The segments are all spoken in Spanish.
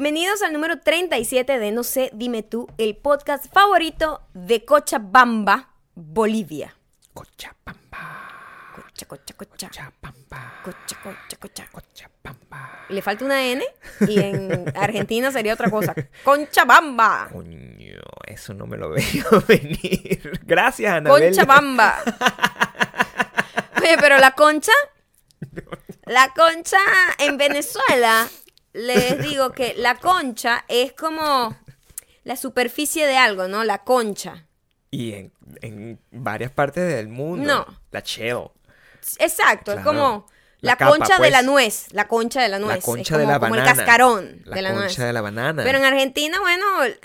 Bienvenidos al número 37 de No sé, dime tú, el podcast favorito de Cochabamba, Bolivia. Cochabamba. Cocha, cocha, cocha. Cochabamba. Cocha, cocha, cocha. Cochabamba. Le falta una N y en Argentina sería otra cosa. Conchabamba. Coño, eso no me lo veía venir. Gracias, Anabel. Conchabamba. Oye, pero la concha, la concha en Venezuela, les digo que la concha es como la superficie de algo, ¿no? La concha. Y en, en varias partes del mundo. No. La shell. Exacto, es como La la, capa, concha de pues. la nuez, la concha de la nuez. La es concha como, de la como banana. el cascarón La de la concha nuez. de la banana. Pero en Argentina, bueno, el,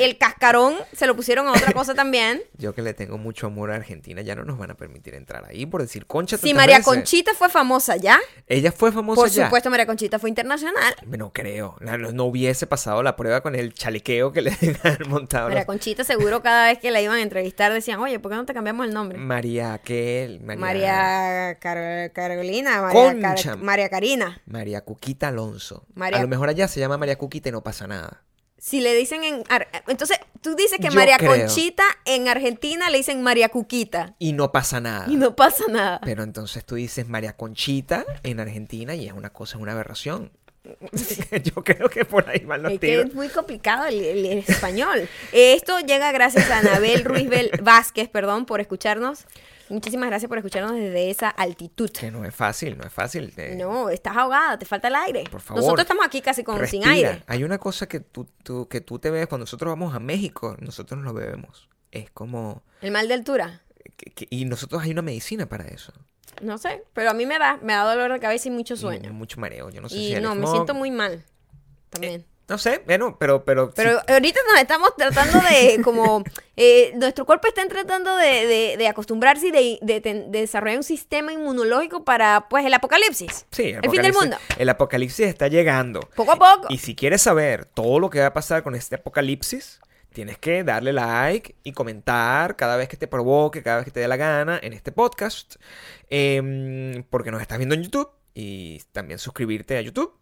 el cascarón se lo pusieron a otra cosa también. Yo que le tengo mucho amor a Argentina, ya no nos van a permitir entrar ahí por decir concha Si María veces. Conchita fue famosa ya, Ella fue famosa por ya. supuesto María Conchita fue internacional. No creo. No, hubiese pasado la prueba con el chalequeo que le han montado. María los- Conchita seguro cada vez que la iban a entrevistar decían, oye, ¿por qué no te cambiamos el nombre? María aquel. María, María Car- Carolina, María, Car-. María Karina. María Cuquita Alonso. María- A lo mejor allá se llama María Cuquita y no pasa nada. Si le dicen en... Ar- Entonces, tú dices que Yo María creo. Conchita en Argentina le dicen María Cuquita. Y no pasa nada. Y no pasa nada. Pero entonces tú dices María Conchita en Argentina y es una cosa, es una aberración. Yo creo que por ahí van los Es que es muy complicado el, el- el español. Esto llega gracias a Anabel Ruiz Bel- Vázquez, perdón, por escucharnos. Muchísimas gracias por escucharnos desde esa altitud. Que no es fácil, no es fácil. eh, No, estás ahogada, te falta el aire. Por favor. Nosotros estamos aquí casi con sin aire. Hay una cosa que tú, tú- que tú te ves cuando nosotros vamos a México, nosotros nos lo bebemos. Es como... El mal de altura. que- que- y nosotros hay una medicina para eso. No sé, pero a mí me da, me da dolor de cabeza y mucho Y sueño. mucho mareo. Yo no sé Y si no, me siento muy mal. También. No sé, bueno, pero... Pero, Pero sí, ahorita nos estamos tratando de, como, eh, nuestro cuerpo está tratando de, de- de acostumbrarse y de, desarrollar un sistema inmunológico para, pues, el apocalipsis. sí, el fin del mundo. El apocalipsis está llegando. Poco a poco. Y si quieres saber todo lo que va a pasar con este apocalipsis, tienes que darle like y comentar cada vez que te provoque, cada vez que te dé la gana en este podcast. Em, porque nos estás viendo en YouTube. Y también suscribirte a YouTube,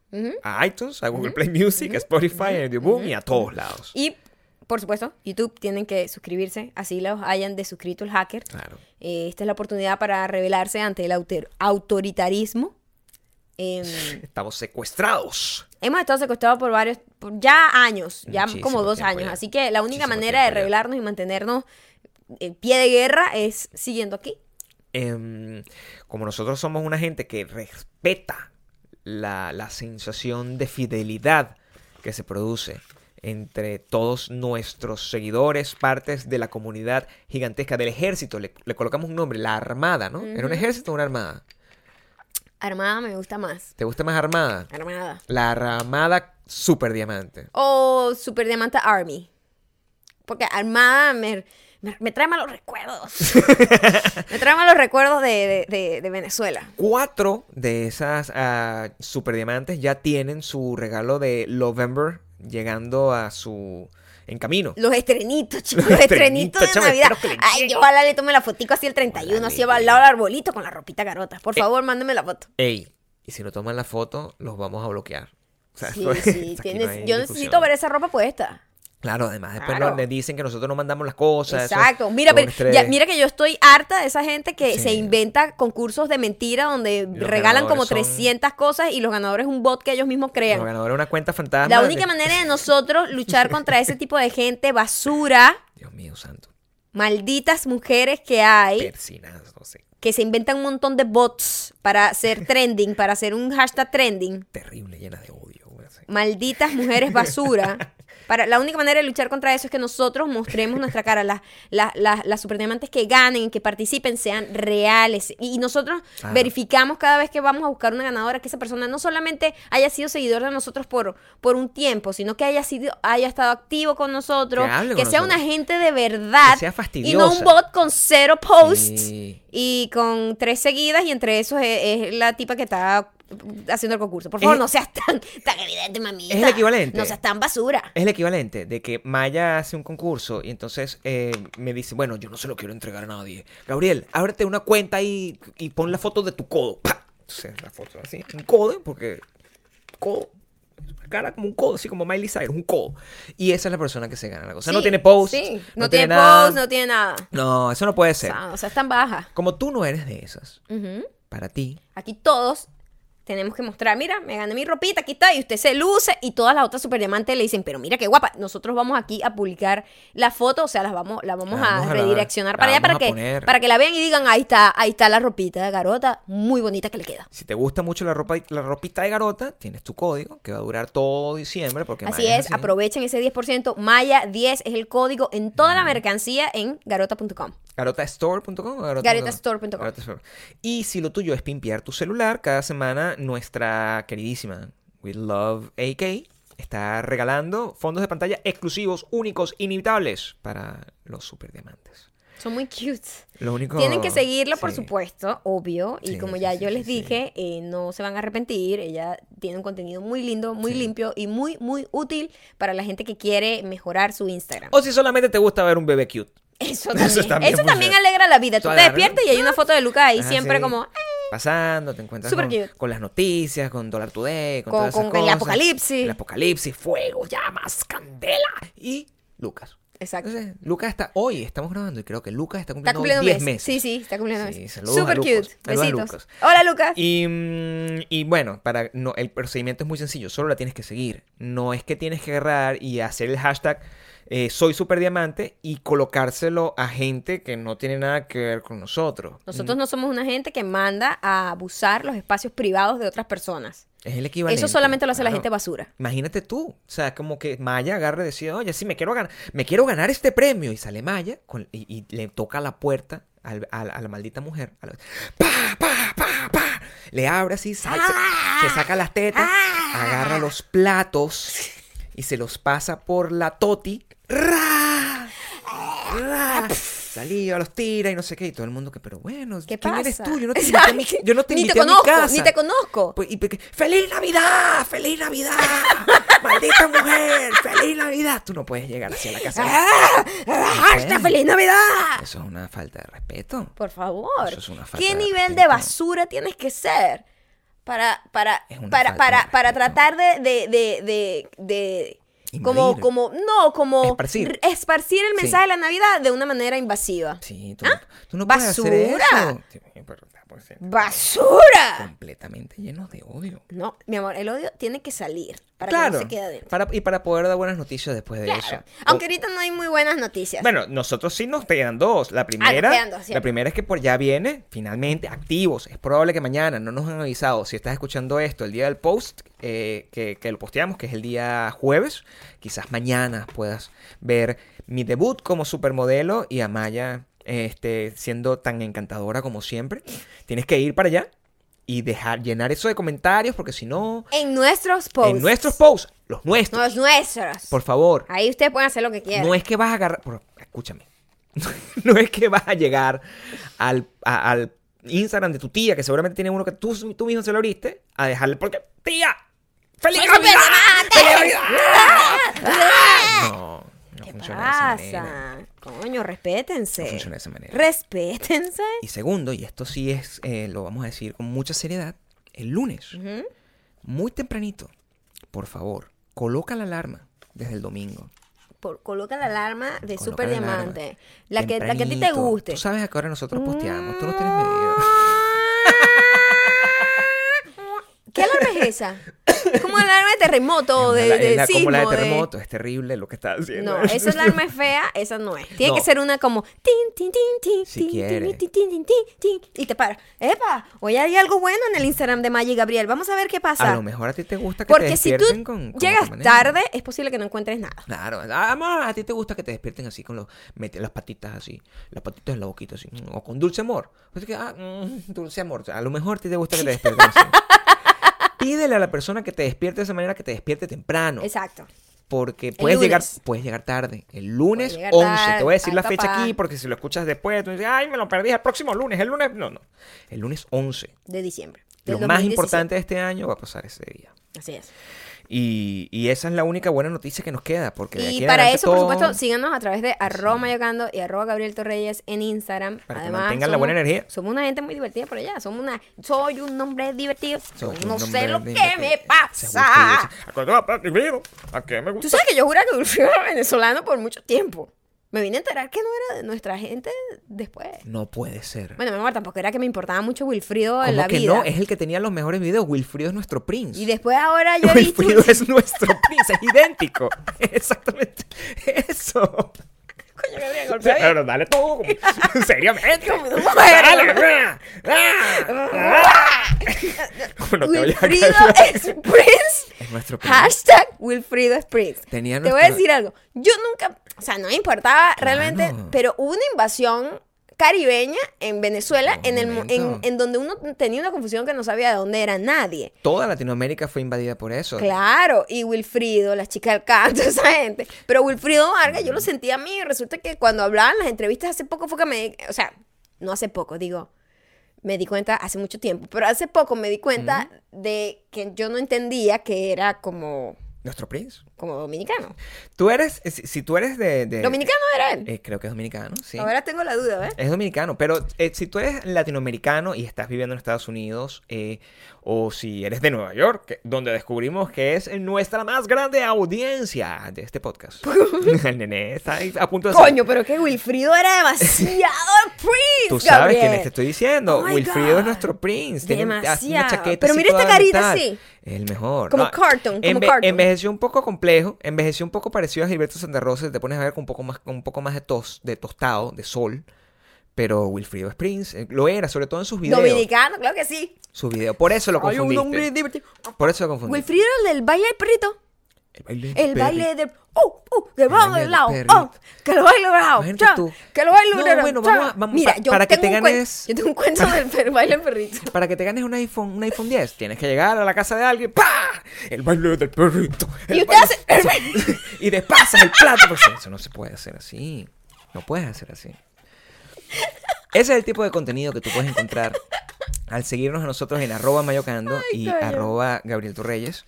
a iTunes, a Google Play Music, a Spotify, a Audioboom y a todos lados. Y, por supuesto, YouTube tienen que suscribirse, así los hayan desuscrito el hacker. Claro. Eh, esta es la oportunidad para rebelarse ante el autor- autoritarismo. Em, Estamos secuestrados. hemos estado secuestrados por varios, por ya años, ya Muchísimo como dos años. ya. Así que la única Muchísimo manera de ya. rebelarnos y mantenernos en pie de guerra es siguiendo aquí. Em, como nosotros somos una gente que respeta la, la sensación de fidelidad que se produce entre todos nuestros seguidores, partes de la comunidad gigantesca del ejército, le, le colocamos un nombre, la armada, ¿no? ¿Era un ejército o una armada? Armada me gusta más. ¿Te gusta más armada? Armada. La armada super diamante. O Super Diamante Army. Porque Armada me, me, me trae malos recuerdos. me trae malos recuerdos de, de- de- de Venezuela. Cuatro de esas ah, super diamantes ya tienen su regalo de November llegando a su... en camino. Los estrenitos, chicos. Los Los estrenitos de estrenitos, Navidad. Ay, yo ojalá le tome la fotico así el 31, Ojalá así le al lado del arbolito con la ropita garota. Por Eh. favor, mándeme la foto. Ey, y si no toman la foto, los vamos a bloquear. O sea, Sí, es- sí. no yo discusión. necesito ver esa ropa puesta. Claro, además después Claro. le dicen que nosotros no mandamos las cosas. Exacto. es Mira, pero ya- mira que yo estoy harta de esa gente que Sí. se inventa concursos de mentira donde Los regalan como ganadores son- 300 cosas y los ganadores un bot que ellos mismos Los crean. ganadores una cuenta fantasma. La de- única manera de nosotros luchar contra ese tipo de gente basura, Dios mío santo. malditas mujeres que hay, Persinas, no sé. que se inventan un montón de bots para hacer trending, para hacer un hashtag trending. Terrible, llena de odio. malditas mujeres basura. Para, la única manera de luchar contra eso es que nosotros mostremos nuestra cara. Las, las, las, las superdiamantes que ganen, que participen, sean reales. Y, y nosotros verificamos cada vez que vamos a buscar una ganadora que esa persona no solamente haya sido seguidor de nosotros por, por un tiempo, sino que haya sido haya estado activo con nosotros, Que hable que con sea nosotros. una gente de verdad. Que sea y no un bot con cero posts Sí. y con tres seguidas y entre esos es, es la tipa que está haciendo el concurso. Por favor, Es- no seas tan, tan evidente, mamita. Es el equivalente. No seas tan basura. Es el equivalente de que Maya hace un concurso y entonces eh, me dice, bueno, yo no se lo quiero entregar a nadie. Gabriel, ábrete una cuenta y, y pon la foto de tu codo. ¡Pah! Entonces, la foto así, un codo, porque codo. cara como un codo, así como Miley Cyrus, un codo. Y esa es la persona que se gana la cosa. no Sí, tiene post, sí, no, no, tiene, post, no tiene nada. No, eso no puede O ser. sea, o sea, es tan baja. Como tú no eres de esas, para ti, Aquí todos tenemos que mostrar, mira, me gané mi ropita, aquí está, y usted se luce, y todas las otras super diamantes le dicen, pero mira qué guapa, nosotros vamos aquí a publicar la foto, o sea, las vamos, la vamos, La vamos a redireccionar la para allá para que, poner. para que la vean y digan, ahí está, ahí está la ropita de garota, muy bonita que le queda. si te gusta mucho la ropa, la ropita de garota, tienes tu código que va a durar todo diciembre. Porque Así Maya es, así. aprovechen ese 10%, Maya 10 es el código en toda la mercancía en garota.com. Garotastore.com o garota- Garetastore.com. Garota Store. Y si lo tuyo es pimpear tu celular, cada semana nuestra queridísima We Love AK está regalando fondos de pantalla exclusivos, únicos, inimitables para los super diamantes. Son muy cute. Lo único Tienen que seguirla, por supuesto, obvio. Y Sí, como ya sí, yo les dije, eh, no se van a arrepentir. Ella tiene un contenido muy lindo, muy limpio y muy, muy útil para la gente que quiere mejorar su Instagram. O si solamente te gusta ver un bebé cute. Eso Eso también, eso también alegra la vida. Tú te despiertas y hay una foto de Lucas ahí Ajá, siempre sí. como Pasando, te encuentras con, las noticias, con Dollar Today, con, Con- todas esas con el cosas. apocalipsis. El apocalipsis, fuego, llamas, candela. Y Lucas. Exacto. Entonces, Lucas está, hoy estamos grabando y creo que Lucas está Está cumpliendo, cumpliendo 10 mes. meses. Sí, sí, está cumpliendo Sí, mes. saludos a Super Lucas. cute. Saludos a Besitos. Lucas. Hola, Lucas. Y, mm, y bueno, para no, el procedimiento es muy sencillo, solo la tienes que seguir. No es que tienes que agarrar y hacer el hashtag eh, soy super diamante y colocárselo a gente que no tiene nada que ver con nosotros. Nosotros no somos una gente que manda a abusar los espacios privados de otras personas. Es el equivalente. Eso solamente lo hace la gente basura. Imagínate tú, o sea, como que Maya agarre y decide, oye, sí, me quiero ganar, me quiero ganar este premio. Y sale Maya con- y, y le toca la puerta al- a, la- a la maldita mujer. a la- pa, pa, pa, pa. Le abre así, sal- se, se saca las tetas, agarra los platos y se los pasa por la toti. ¡Ra! ¡Ra! Salía, los tira y no sé qué. Y todo el mundo que, pero bueno, ¿Qué ¿quién pasa? eres tú? Yo no te invité a mi, yo no te ni te a mi conozco, casa. ni te conozco. Pues, y porque, ¡Feliz Navidad! ¡Feliz Navidad! ¡Maldita mujer! ¡Feliz Navidad! Tú no puedes llegar hacia la casa. ¡Ah! ¡Hasta feliz Navidad! Eso es una falta de respeto. Por favor. Eso es una falta ¿Qué de nivel de basura tienes que ser para, para, para, para, de para tratar de, de, de, de, de- como, como, no, como Esparcir. esparcir el Sí. mensaje de la Navidad de una manera invasiva. Sí, tú, no- tú no puedes hacer ¿Basura? eso. ¡Basura! completamente llenos de odio. No, mi amor, el odio tiene que salir para que no se quede adentro. Para, y para poder dar buenas noticias después de Claro. eso. Aunque ahorita no hay muy buenas noticias. Bueno, nosotros sí nos quedan dos. La primera, quedan dos, la primera es que por ya viene, finalmente, activos. Es probable que mañana, no nos han avisado. Si estás escuchando esto el día del post, eh, que, que lo posteamos, que es el día jueves, quizás mañana puedas ver mi debut como supermodelo y a Maya este, siendo tan encantadora como siempre. Tienes que ir para allá y dejar llenar eso de comentarios, porque si no, en nuestros posts. en nuestros posts, los nuestros, Los nuestros. por favor, Ahí ustedes pueden hacer lo que quieran. no es que vas a agarrar. por- escúchame. no es que vas a llegar al, a- al Instagram de tu tía, que seguramente tiene uno que tú, tú mismo se lo abriste, a dejarle. Porque, tía, ¡Feliz ¡Soy Navidad! ¡Feliz Navidad! No, no ¿Qué funciona de esa manera. pasa? Coño, respétense. No funciona de esa manera. Respétense. Y segundo, y esto sí es, eh, lo vamos a decir con mucha seriedad, el lunes, muy tempranito, por favor, coloca la alarma desde el domingo. Por- coloca la alarma de Coloca Super la alarma. Diamante. La que, la que a ti te guste. Tú sabes a qué hora nosotros posteamos, tú no tienes medido. ¿Qué alarma es esa? Es como alarma de terremoto, de, es de la- como la de sismo, de- terremoto, es terrible lo que está haciendo. No, esa alarma es fea, esa no es. Tiene No. que ser una como tin, tin, tin, tin, Si tin, quiere. tin, tin, tin, tin, y te para. ¡Epa! Hoy hay algo bueno en el Instagram de y Gabriel. Vamos a ver qué pasa. A lo mejor a ti te gusta que te Porque si tú despierten con, con llegas tarde, es posible que no encuentres nada. Claro, a, amor, a ti te gusta que te despierten así con los, mete las patitas así, las patitas en la boquita así, mm, o con dulce amor. Así que, ah, mm, dulce amor, a lo mejor a ti te gusta que te despierten así. Pídele a la persona que te despierte de esa manera que te despierte temprano. Exacto. Porque puedes llegar, puedes llegar tarde. El lunes llegar 11. tarde. Te voy a decir Ay, la fecha papá. aquí porque si lo escuchas después, tú dices, ay, me lo perdí el próximo lunes. El lunes, no, no. El lunes 11 De diciembre. Del Lo más 2017. importante de este año va a pasar ese día. Así es. Y, y esa es la única buena noticia que nos queda. Porque de Y para eso, por supuesto, síganos a través de arroba mayocando y arroba Gabriel Torreyes en Instagram. Para que Además, mantengan la buena energía. Somos una gente muy divertida por allá. Somos una, soy un hombre divertido. Soy no sé lo que me pasa. ¿A qué me Tú gusta? sabes que yo juraba que Wilfrido era venezolano por mucho tiempo. Me vine a enterar que no era de nuestra gente después. No puede ser. Bueno, mi amor, tampoco era que me importaba mucho Wilfrido en ¿Cómo la que vida. no? Es el que tenía los mejores videos. Wilfrido es nuestro Prince. Y después ahora yo he. Wilfrido es nuestro Prince. Es idéntico. Exactamente eso. Coño, Gabriel, golpea bien. Pero dale tú. Seriamente. Como una mujer. Dale. Ah, no Wilfrido es Prince. Es nuestro Prince. Hashtag Wilfrido es Prince. Tenía Te voy a decir algo. Yo nunca, o sea, no me importaba realmente, pero hubo una invasión caribeña en Venezuela en, el, en, en donde uno tenía una confusión que no sabía de dónde era nadie. Toda Latinoamérica fue invadida por eso. Claro, y Wilfrido, la chica del canto, esa gente. Pero Wilfrido Vargas, yo lo sentía a mí. y Resulta que cuando hablaban en las entrevistas hace poco fue que me. O sea, no hace poco, digo. Me di cuenta hace mucho tiempo. Pero hace poco me di cuenta de que yo no entendía que era como, Nuestro Prince. Como dominicano. Tú eres, si, si tú eres de... de- ¿Dominicano era él? eh, creo que es dominicano, sí. Ahora tengo la duda, ¿ves? Es dominicano, pero eh, si tú eres latinoamericano y estás viviendo en Estados Unidos, eh, o si eres de Nueva York, que- donde descubrimos que es nuestra más grande audiencia de este podcast. El nene está a punto de. Coño, pero que Wilfrido era demasiado Prince. Tú sabes Gabriel. quién te estoy diciendo. Oh Wilfrido God. es nuestro Prince. Tiene hace una Demasiado. chaqueta Pero mira esta carita. Es el mejor. Como cartoon, como cartoon. Envejeció un poco complejo. Envejeció un poco parecido a Gilberto Santa Rosa. Te pones a ver con un poco más, con un poco más de tos, de tostado, de sol. Pero Wilfrido es Prince. eh, Lo era, sobre todo en sus videos. Dominicano, claro que sí. Su video. Por eso lo confundiste. Por eso lo confundiste. Wilfrido era el del baile del perrito. El baile. El del baile de. ¡Oh! ¡Oh! ¡Que va baile del lado! del ¡Oh! ¡Que lo baile del cha, tú. ¡Que lo baile No, del lado! bueno, vamos a- vamos- Mira, pa- yo para que te ganes- Yo tengo un cuento del per- baile del perrito. Para que te ganes un iPhone, un iPhone 10, tienes que llegar a la casa de alguien. ¡Pah! El baile del perrito. el Y usted hace. baile- y despasas el plato. Eso no se puede hacer así. No puedes hacer así. Ese es el tipo de contenido que tú puedes encontrar al seguirnos a nosotros en arroba mayocando y coño. arroba Gabriel Torreyes.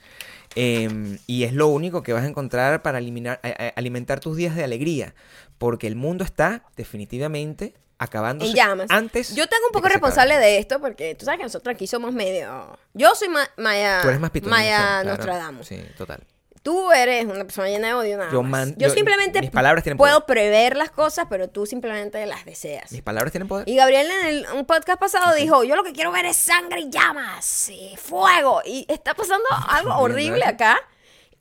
Em, y es lo único que vas a encontrar para eliminar, a- a- alimentar tus días de alegría. Porque el mundo está definitivamente acabándose En llamas. antes. Yo tengo un de poco se responsable acabe. de esto porque tú sabes que nosotros aquí somos medio. Yo soy ma- Maya. Tú eres más pitoniza, Maya claro. Nostradamus. Sí, total. Tú eres una persona llena de odio nada Yo más. man- yo, yo- simplemente mis palabras tienen puedo poder. prever las cosas, pero tú simplemente las deseas. Mis palabras tienen poder. Y Gabriel en el, un podcast pasado dijo, yo lo que quiero ver es sangre y llamas, y fuego. Y está pasando algo horrible acá.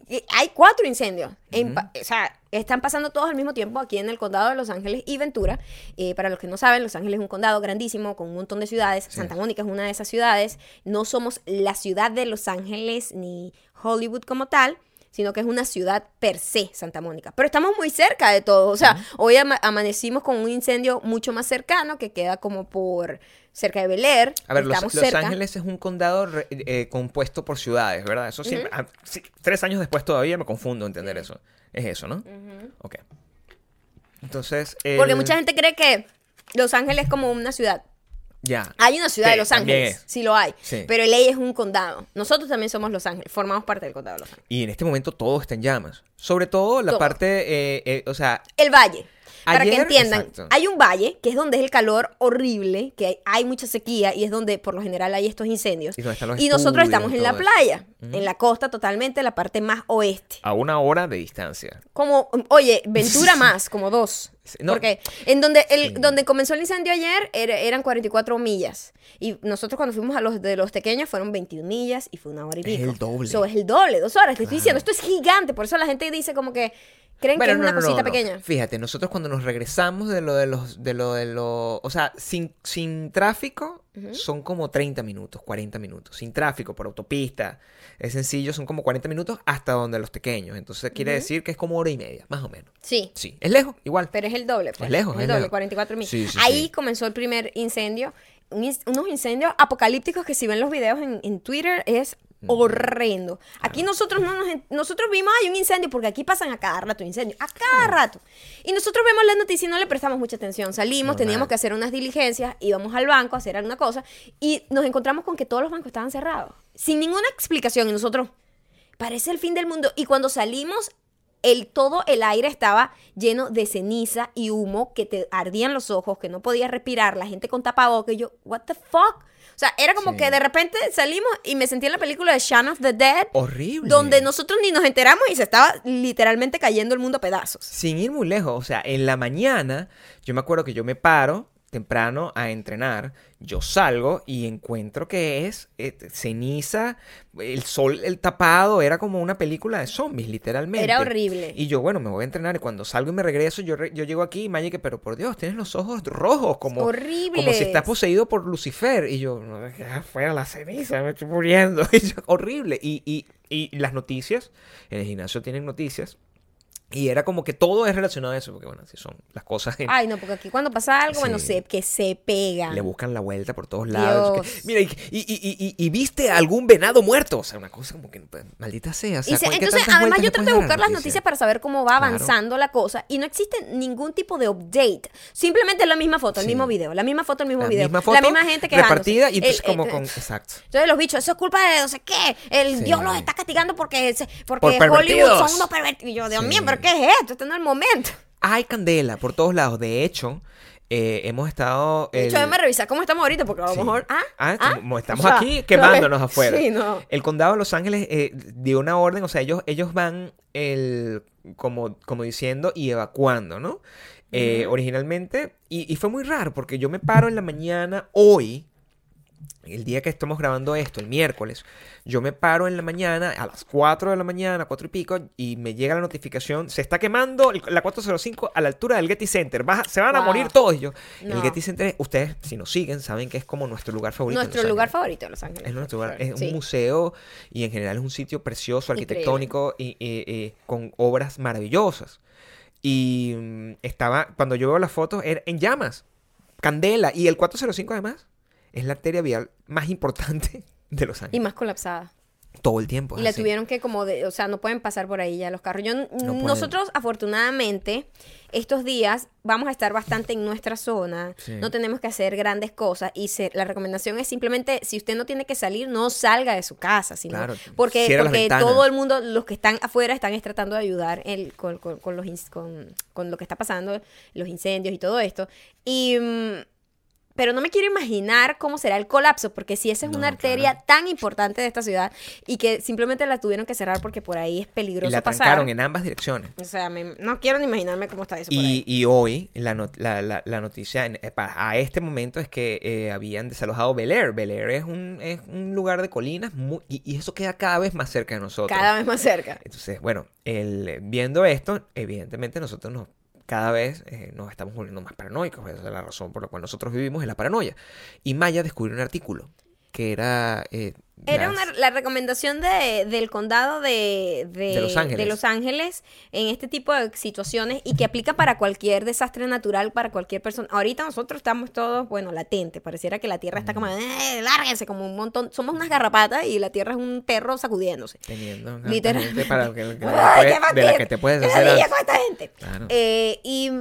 Y hay cuatro incendios. En o sea, están pasando todos al mismo tiempo aquí en el condado de Los Ángeles y Ventura. Eh, para los que no saben, Los Ángeles es un condado grandísimo con un montón de ciudades. Santa Mónica es una de esas ciudades. No somos la ciudad de Los Ángeles ni Hollywood como tal sino que es una ciudad per se, Santa Mónica. Pero estamos muy cerca de todo. O sea, hoy ama- amanecimos con un incendio mucho más cercano que queda como por cerca de Bel Air. A ver, Los, Los. Ángeles es un condado re- eh, compuesto por ciudades, ¿verdad? Eso siempre. ah, sí, tres años después todavía me confundo entender eso. Es eso, ¿no? Ok. Entonces. Porque mucha gente cree que Los Ángeles es como una ciudad. Ya. Hay una ciudad Sí, de Los Ángeles, es. sí lo hay. Sí. Pero LA es un condado. Nosotros también somos Los Ángeles, formamos parte del condado de Los Ángeles. Y en este momento todo está en llamas. Sobre todo la Todo. parte. eh, eh, o sea, El valle. Para que entiendan, exacto. hay un valle que es donde es el calor horrible, que hay, hay mucha sequía y es donde por lo general hay estos incendios. Y nosotros estamos en la playa, en la costa totalmente, la parte más oeste. a una hora de distancia. Como, oye, Ventura más, como dos. No. Porque en donde, el, Sí. donde comenzó el incendio ayer era- eran 44 millas. Y nosotros cuando fuimos a los de los pequeños fueron 21 millas y fue una hora y Es pico. el doble. So, es el doble, dos horas. Te estoy diciendo, esto es gigante. Por eso la gente dice como que creen que es no, una no, no, cosita pequeña. Fíjate, nosotros cuando nos regresamos de lo de los, de lo de lo, o sea, sin, sin tráfico son como 30 minutos, 40 minutos. Sin tráfico, por autopista, es sencillo, son como 40 minutos hasta donde los pequeños. Entonces quiere decir que es como hora y media, más o menos. Sí. Sí, es lejos, igual. Pero es el doble, pues. Es lejos, el es doble, lejos. 44 mil. Sí, sí, Ahí sí. comenzó el primer incendio. Un unos incendios apocalípticos que si ven los videos en, en Twitter es horrendo. Aquí nosotros no nos, nosotros vimos hay un incendio porque aquí pasan a cada rato incendios, a cada rato. Y nosotros vemos la noticia y no le prestamos mucha atención. Salimos, teníamos que hacer unas diligencias, íbamos al banco a hacer alguna cosa y nos encontramos con que todos los bancos estaban cerrados, sin ninguna explicación y nosotros parece el fin del mundo y cuando salimos el, todo el aire estaba lleno de ceniza y humo que te ardían los ojos, que no podías respirar, la gente con tapabocas, y yo, what the fuck? O sea, era como Sí. que de repente salimos y me sentí en la película de Shaun of the Dead, Horrible. donde nosotros ni nos enteramos y se estaba literalmente cayendo el mundo a pedazos. Sin ir muy lejos, o sea, en la mañana, yo me acuerdo que yo me paro temprano a entrenar, yo salgo y encuentro que es eh, ceniza, el sol, el tapado, era como una película de zombies, literalmente. Era horrible. Y yo, bueno, me voy a entrenar y cuando salgo y me regreso, yo, re- yo llego aquí y Maya que, pero por Dios, tienes los ojos rojos, como, como si estás poseído por Lucifer. Y yo, no, ya fuera la ceniza, me estoy muriendo. Y yo, horrible. Y, y, y las noticias, en el gimnasio tienen noticias. Y era como que todo es relacionado a eso, porque bueno, así son las cosas. Ay, no, porque aquí cuando pasa algo, bueno, Sí. se, que se pega. le buscan la vuelta por todos lados. Dios. que, mira, y, y- y- y- y viste algún venado muerto. O sea, una cosa como que, pues, maldita sea. o sea, se- ¿cuál- qué entonces, además, yo trato de buscar la las noticia? noticias para saber cómo va Claro. avanzando la cosa y no existe ningún tipo de update. Simplemente la misma foto, el Sí. mismo video, la misma foto, el mismo La video. misma foto la misma gente que repartida y entonces como con... Exacto. Entonces los bichos, eso es culpa de no sé qué. El Sí. Dios los está castigando porque, porque Por Hollywood son unos pervertidos. Y yo, Dios mío, ¿pero qué es esto? Este no es el momento. Hay candela por todos lados. De hecho, eh, hemos estado... De hecho, déjame revisar cómo estamos ahorita porque a lo Sí. mejor... Ah, Ah, ah, como estamos o sea, aquí quemándonos afuera. Sí, no. El condado de Los Ángeles eh, dio una orden, o sea, ellos, ellos van el, como, como diciendo y evacuando, ¿no? Eh, Originalmente, y, y fue muy raro porque yo me paro en la mañana hoy, el día que estamos grabando esto, el miércoles, yo me paro en la mañana a las 4 de la mañana, 4 y pico, y me llega la notificación, se está quemando la 405 a la altura del Getty Center, Vas a- se van a morir todos. Y yo, el. Getty Center, ustedes si nos siguen saben que es como nuestro lugar favorito. en Nuestro lugar Ángeles. favorito de Los Ángeles. Es nuestro lugar, es Sí. un museo y en general es un sitio precioso, arquitectónico y, y- y con obras maravillosas. Y mm, estaba, cuando yo veo las fotos, era en llamas, candela. Y el 405 además es la arteria vial más importante de Los Y Ángeles. más colapsada. Todo el tiempo. Y la así. tuvieron que como de, o sea, no pueden pasar por ahí ya los carros. Yo, nosotros afortunadamente estos días vamos a estar bastante en nuestra zona, Sí. no tenemos que hacer grandes cosas y se- la recomendación es simplemente si usted no tiene que salir, no salga de su casa, sino Claro, porque porque todo el mundo, los que están afuera están es tratando de ayudar el- con, con- con los con lo que está pasando, los incendios y todo esto. Y mm, pero no me quiero imaginar cómo será el colapso, porque si esa es No, una arteria claro. tan importante de esta ciudad y que simplemente la tuvieron que cerrar porque por ahí es Y peligroso la pasar. en ambas direcciones. O sea, me- no quiero ni imaginarme cómo está eso por Y, ahí. y hoy la, not- la- la- la noticia en- eh, a este momento es que eh, habían desalojado Bel Air. Bel Air es un, es un lugar de colinas muy- y, y eso queda cada vez más cerca de nosotros. Cada vez más cerca. Entonces, bueno, el, viendo esto, evidentemente nosotros nos, cada vez eh, nos estamos volviendo más paranoicos. Esa es la razón por la cual nosotros vivimos, es la paranoia. Y Maya descubrió un artículo que era... eh, Era una, la recomendación de, del condado de, de, De Los Ángeles. de Los Ángeles en este tipo de situaciones y que aplica para cualquier desastre natural, para cualquier persona. Ahorita nosotros estamos todos, bueno, latente. Pareciera que la tierra está como, eh, lárguense, como un montón. Somos unas garrapatas y la tierra es un perro sacudiéndose. Teniendo Literalmente. para que, que Ay, puede- qué de la que te puedes hacer... esta gente. Claro. Eh, y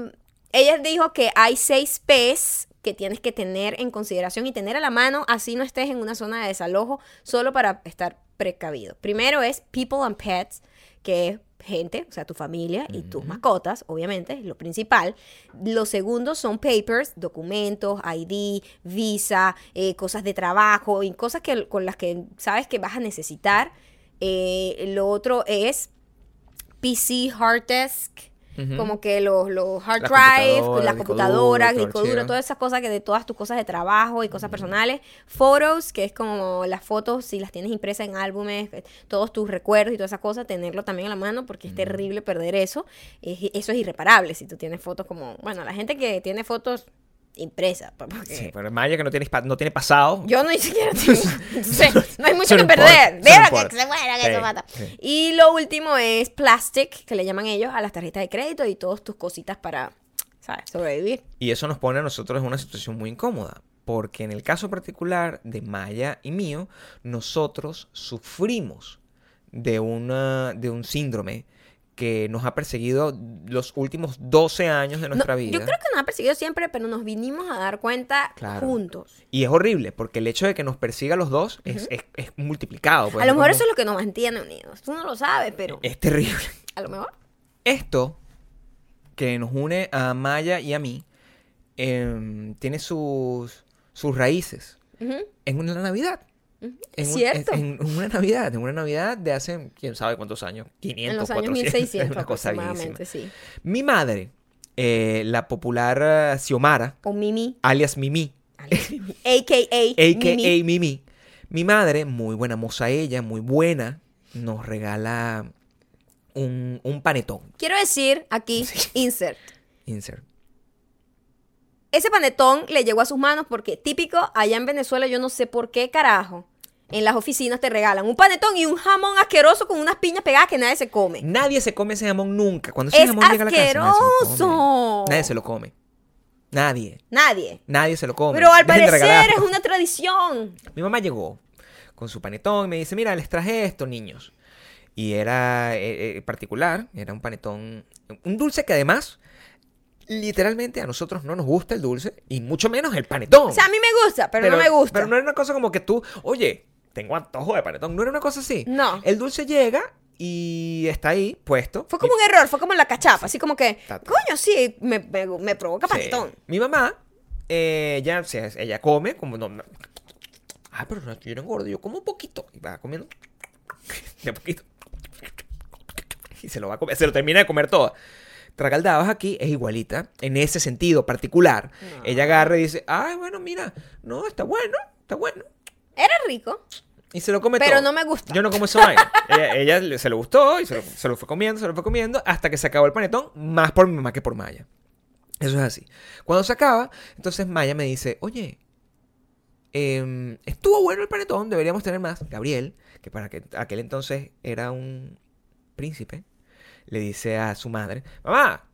ella dijo que hay seis P's que tienes que tener en consideración y tener a la mano, así no estés en una zona de desalojo, solo para estar precavido. Primero es people and pets, que es gente, o sea, tu familia y tus mascotas, obviamente, es lo principal. Lo segundo son papers, documentos, ID, visa, eh, cosas de trabajo y cosas que, con las que sabes que vas a necesitar. Eh, lo otro es PC, hard como que los, los hard Las drive, computadoras, las disco computadoras, duro, disco archivo. duro, todas esas cosas que de todas tus cosas de trabajo y cosas personales. Photos, que es como las fotos, si las tienes impresas en álbumes, eh, todos tus recuerdos y todas esas cosas, tenerlo también a la mano porque es terrible perder eso. Es- eso es irreparable si tú tienes fotos como, bueno, la gente que tiene fotos impresas, pues, porque Sí, pero Maya que no tiene, no tiene pasado. yo no ni siquiera tengo. Entonces, no hay mucho que perder. que se muera, que Sí, eso mata. sí. Y lo último es plastic, que le llaman ellos a las tarjetas de crédito y todas tus cositas para, ¿sabes? Sobrevivir. Y eso nos pone a nosotros en una situación muy incómoda. porque en el caso particular de Maya y mío, nosotros sufrimos de, una, de un síndrome que nos ha perseguido los últimos 12 años de nuestra No, vida. Yo creo que nos ha perseguido siempre, pero nos vinimos a dar cuenta Claro. juntos. Y es horrible, porque el hecho de que nos persiga a los dos es, es- es multiplicado. pues, a lo mejor como- eso es lo que nos mantiene unidos. Tú no lo sabes, pero Es terrible. a lo mejor. Esto que nos une a Maya y a mí em, tiene sus, sus raíces Ujú. en una Navidad. En, un- Cierto. en- en una Navidad, en una Navidad de hace quién sabe cuántos años, 500, En los años 400, 1600 una cosa aproximadamente, sí. Mi madre, eh, la popular eh, Xiomara, O Mimi, alias Mimi, a.k.a. a.k.a. Mimi. Mimi. Mi madre, muy buena moza ella, muy buena, nos regala un, un panetón. Quiero decir aquí, insert. Insert. Ese panetón le llegó a sus manos porque típico allá en Venezuela, yo no sé por qué carajo, en las oficinas te regalan un panetón y un jamón asqueroso con unas piñas pegadas que nadie se come. Nadie se come ese jamón nunca. Cuando ese Es jamón llega a la casa, nadie se lo come. asqueroso. Nadie se lo come. Nadie. Nadie. Nadie se lo come. Pero al Dejen parecer es una tradición. Mi mamá llegó con su panetón y me dice, mira, les traje esto, niños. Y era eh, eh, particular, era un panetón, un dulce que además, literalmente a nosotros no nos gusta el dulce y mucho menos el panetón. O sea, a mí me gusta, pero, no me gusta. Pero no era una cosa como que tú, oye, tengo antojo de panetón. No era una cosa así. No. El dulce llega y está ahí puesto. Fue como un error, fue como la cachapa, así como que, coño, sí, me, me, me provoca Sí. panetón. Mi mamá, eh, ella, ella come como no. no- Ah, pero no, yo no engordo, yo como un poquito. Y va comiendo de poquito. Y se lo va a comer, se lo termina de comer todo. Tragaldabas aquí es igualita, en ese sentido particular. Ella agarra y dice, ay, bueno, mira, no, está bueno, está bueno. Era rico. Y se lo come Pero todo. no me gusta. Yo no como esa vaina. ella, se lo gustó y se lo, se lo fue comiendo, se lo fue comiendo, hasta que se acabó el panetón, más por mi mamá que por Maya. Eso es así. Cuando se acaba, entonces Maya me dice, oye, em, estuvo bueno el panetón, deberíamos tener más. Gabriel, que para que aquel entonces era un príncipe, le dice a su madre, mamá,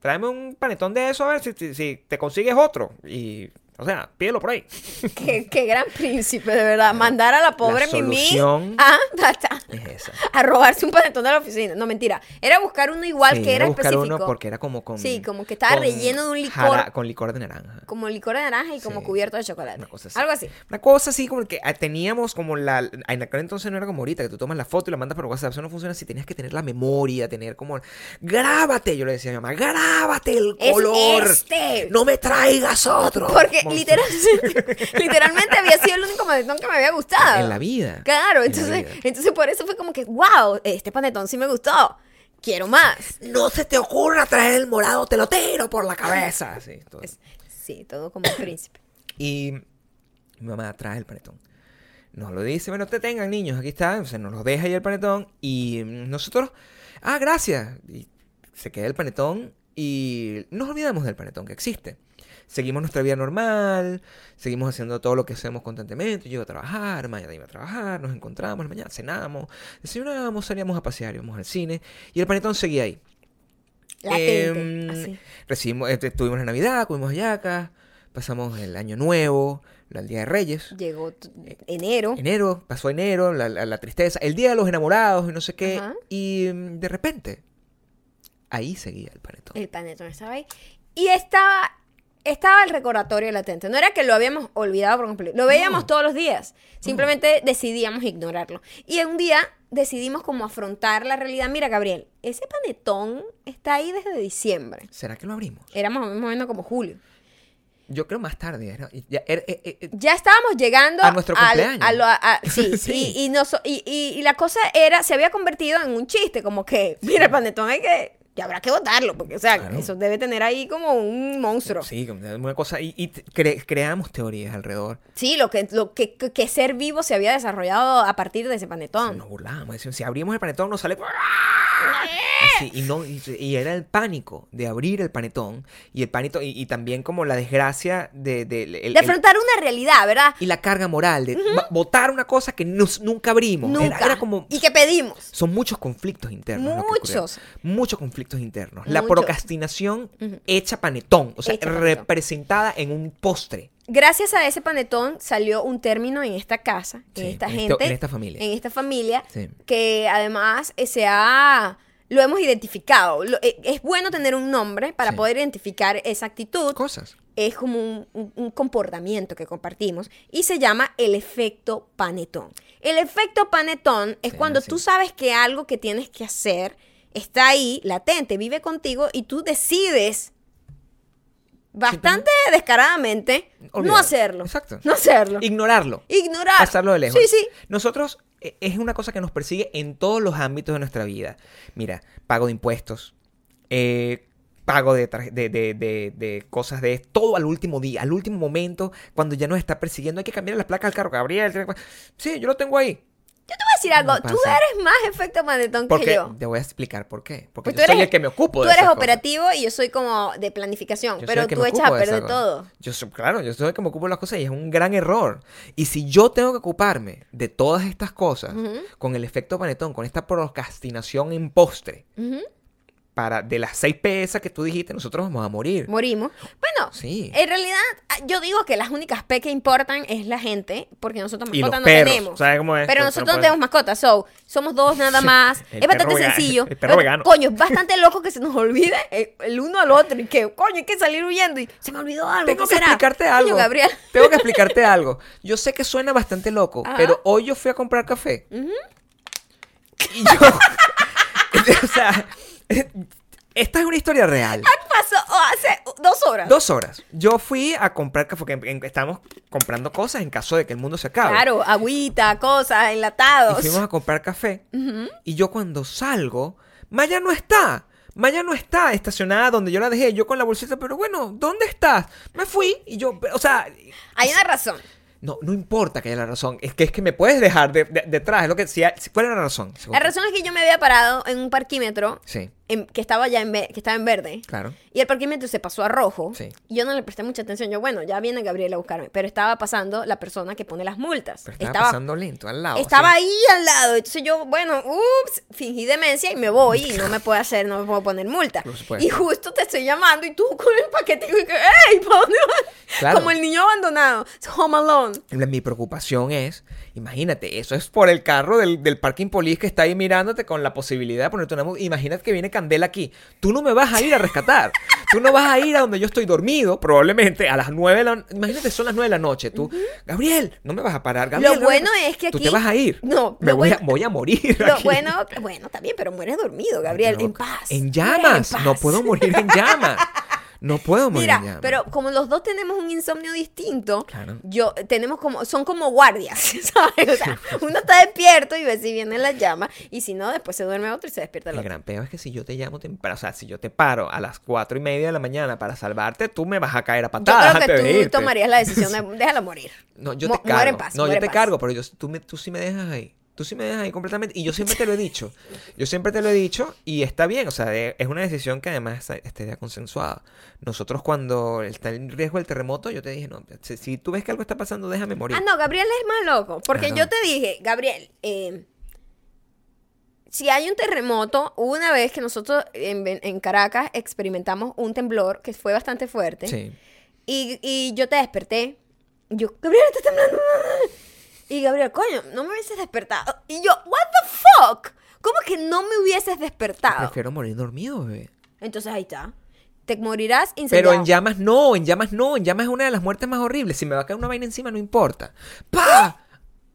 tráeme un panetón de eso a ver si, si- te consigues otro. Y, o sea, pídelo por ahí. Qué, qué gran príncipe, de verdad. Mandar a la pobre La Mimi a, Es esa. a robarse un panetón de la oficina. No, mentira. Era buscar uno igual Sí, que era buscar específico. uno porque era como con... Sí, como que estaba relleno de un licor. jara- con licor de naranja. Como licor de naranja y como cubierto de chocolate. Una cosa así. Algo así. Una cosa así como que ah, teníamos como la... En aquel entonces no era como ahorita, que tú tomas la foto y la mandas por WhatsApp. Eso no funciona así. Tenías que tener la memoria, tener como... Grábate, yo le decía a mi mamá, grábate el Es color. este. No me traigas otro. Porque Monstruo. Literalmente, literalmente había sido el único panetón que me había gustado. En la vida. Claro, En la entonces, vida. entonces por eso fue como que, wow, este panetón sí me gustó. Quiero más. No se te ocurra traer el morado, te lo tiro por la cabeza. Sí, todo. Sí, todo como un príncipe. Y mi mamá trae el panetón. Nos lo dice, bueno, te tengan niños, aquí está. O sea, nos lo deja ahí el panetón. Y nosotros, ah, gracias. Y se queda el panetón y nos olvidamos del panetón que existe. Seguimos nuestra vida normal, seguimos haciendo todo lo que hacemos constantemente. Yo iba a trabajar, mañana iba a trabajar, nos encontramos, mañana cenamos, desayunábamos, salíamos a pasear, íbamos al cine y el panetón seguía ahí. Em, así. Recibimos, este, estuvimos en Navidad, comimos hallacas, pasamos el Año Nuevo, el Día de Reyes. Llegó t- enero. Enero, pasó enero, la, la- la tristeza, el Día de los Enamorados y no sé qué. Ajá. Y mm, de repente, ahí seguía el panetón. El panetón estaba ahí. Y estaba, estaba el recordatorio latente. No era que lo habíamos olvidado por completo. Lo veíamos No. todos los días. Simplemente decidíamos ignorarlo. Y un día decidimos como afrontar la realidad. Mira, Gabriel, ese panetón está ahí desde diciembre. ¿Será que lo abrimos? Éramos más o menos como julio. Yo creo más tarde. ya- era- eh, eh, eh, Ya estábamos llegando A nuestro al- cumpleaños. a lo- a- sí, Sí. Y, y, noso- y, y- y la cosa era, se había convertido en un chiste, como que, mira, el panetón hay que, habrá que botarlo, porque, o sea, Claro. eso debe tener ahí como un monstruo. sí, una cosa. Y, y cre- creamos teorías alrededor. Sí, lo que, lo que, que- que ser vivo se había desarrollado a partir de ese panetón. Nos burlábamos. Decíamos, si abrimos el panetón, nos sale. Así, y, no, y, y era el pánico de abrir el panetón. Y el pánico, y, también como la desgracia de. de- el- el- de afrontar una realidad, ¿verdad? y la carga moral de ba- votar una cosa que nos- nunca abrimos. Era- Nunca. Era, como. Y que pedimos. Son muchos conflictos internos. Muchos. Muchos conflictos internos. La procrastinación hecha panetón. O sea, Hecha panetón. representada en un postre. gracias a ese panetón salió un término en esta casa, Sí, en esta en gente, en esta familia. en esta familia, Sí. que además eh, se ha lo hemos identificado. Lo- eh, es bueno tener un nombre para Sí. poder identificar esa actitud. Cosas. Es como un, un- un comportamiento que compartimos y se llama el efecto panetón. El efecto panetón es cuando tú sabes que algo que tienes que hacer está ahí, latente, vive contigo y tú decides bastante descaradamente no hacerlo. Exacto. No hacerlo. Ignorarlo. Ignorar. Pasarlo de lejos. Sí, sí. Nosotros eh, es una cosa que nos persigue en todos los ámbitos de nuestra vida. Mira, pago de impuestos, eh, pago de, de, de- cosas de todo al último día, al último momento, cuando ya nos está persiguiendo. Hay que cambiar las placas al carro, Gabriel. Sí, yo lo tengo ahí. Decir algo. No Tú eres más efecto panetón que Porque yo. te voy a explicar por qué. Porque Pues yo soy el que me ocupo Tú de eres cosas. operativo y yo soy como de planificación. Yo pero que tú echas a perder todo. Yo soy, claro, yo soy el que me ocupo de las cosas y es un gran error. Y si yo tengo que ocuparme de todas estas cosas, con el efecto panetón, con esta procrastinación en postre. Para de las 6 PS que tú dijiste, nosotros vamos a morir. Morimos. Bueno, Sí. en realidad ah, yo digo que las únicas P que importan es la gente, porque nosotros Y los mascotas no tenemos. ¿sabes cómo es? Pero nosotros no tenemos mascotas, so, somos dos nada más. Es bastante vegano- sencillo. el perro Pero, vegano. Coño, es bastante loco que se nos olvide el, el uno al otro y que, coño, hay que salir huyendo y se me olvidó algo. Tengo ¿qué que será? explicarte Coño, algo. Gabriel. Tengo que explicarte algo. Yo sé que suena bastante loco, Ajá. pero hoy yo fui a comprar café. Y yo. o sea. Esta es una historia real. Pasó oh, hace dos horas. Dos horas. Yo fui a comprar café, porque estamos comprando cosas en caso de que el mundo se acabe. Claro, agüita, cosas, Y enlatados. fuimos a comprar café. Y yo cuando salgo, Maya no está. Maya no está estacionada donde yo la dejé. Yo con la bolsita, pero bueno, ¿dónde estás? Me fui y yo, o sea, Hay una razón. no, no importa que haya la razón. Es que es que me puedes dejar de- de- detrás. Es lo que, si, ¿Cuál es la razón? La razón es que yo me había parado en un parquímetro Sí, en- que estaba ya en, que estaba en verde. claro. Y el parquímetro se pasó a rojo. Sí. Y yo no le presté mucha atención. Yo, bueno, ya viene Gabriel a buscarme. Pero estaba pasando la persona que pone las multas. Pero estaba, pasando lento al lado. estaba sí. ahí al lado. Entonces yo, bueno, ups, fingí demencia y me voy. Y no me puedo hacer, no me puedo poner multa. Por supuesto. Y justo te estoy llamando y tú con el paquetico y que, ¡ey! ¿Para dónde vas? Claro. Como el niño abandonado. Home Alone. Mi preocupación es, imagínate, eso es por el carro del, del parking police que está ahí mirándote con la posibilidad de ponerte una multa. Imagínate que viene Candela aquí. Tú no me vas a ir a rescatar. Tú no vas a ir a donde yo estoy dormido, probablemente a las 9 de la Imagínate, son las 9 de la noche. Tú, Gabriel, no me vas a parar. Gabriel, Lo bueno es que Tú aquí- te vas a ir. No, me voy, a, bueno- voy a morir. Lo aquí. bueno, bueno, bien, pero mueres dormido, Gabriel, en paz. En llamas. en No puedo morir en llamas. No puedo morir Mira, pero como los dos tenemos un insomnio distinto, Claro. yo tenemos como, son como guardias, ¿sabes? O sea, uno está despierto y ve si vienen las llamas, y si no, después se duerme otro y se despierta el El otro. gran peo es que si yo te llamo temprano, o sea, si yo te paro a las cuatro y media de la mañana para salvarte, tú me vas a caer a Yo patadas creo antes que de tú irte. tomarías la decisión de déjalo morir. No, yo te cargo. en paz, no, yo te paz. cargo, pero yo, tú, me, tú sí me dejas ahí. Tú sí me dejas ahí completamente. Y yo siempre te lo he dicho. Yo siempre te lo he dicho y está bien. O sea, es una decisión que además esté ya consensuada. Nosotros cuando está en riesgo el terremoto, yo te dije, no, si, si tú ves que algo está pasando, déjame morir. Ah, no, Gabriel es más loco, porque yo te dije, Gabriel, eh, si hay un terremoto, una vez que nosotros en, en Caracas experimentamos un temblor que fue bastante fuerte. Sí. Y, y yo te desperté. Yo, Gabriel, está temblando. Y Gabriel, coño, no me hubieses despertado. Y yo, what the fuck? ¿Cómo que no me hubieses despertado? Prefiero morir dormido, bebé. Entonces ahí está. Te morirás incendiado. Pero en llamas no, en llamas no, en llamas es una de las muertes más horribles. Si me va a caer una vaina encima, no importa. ¡Pa!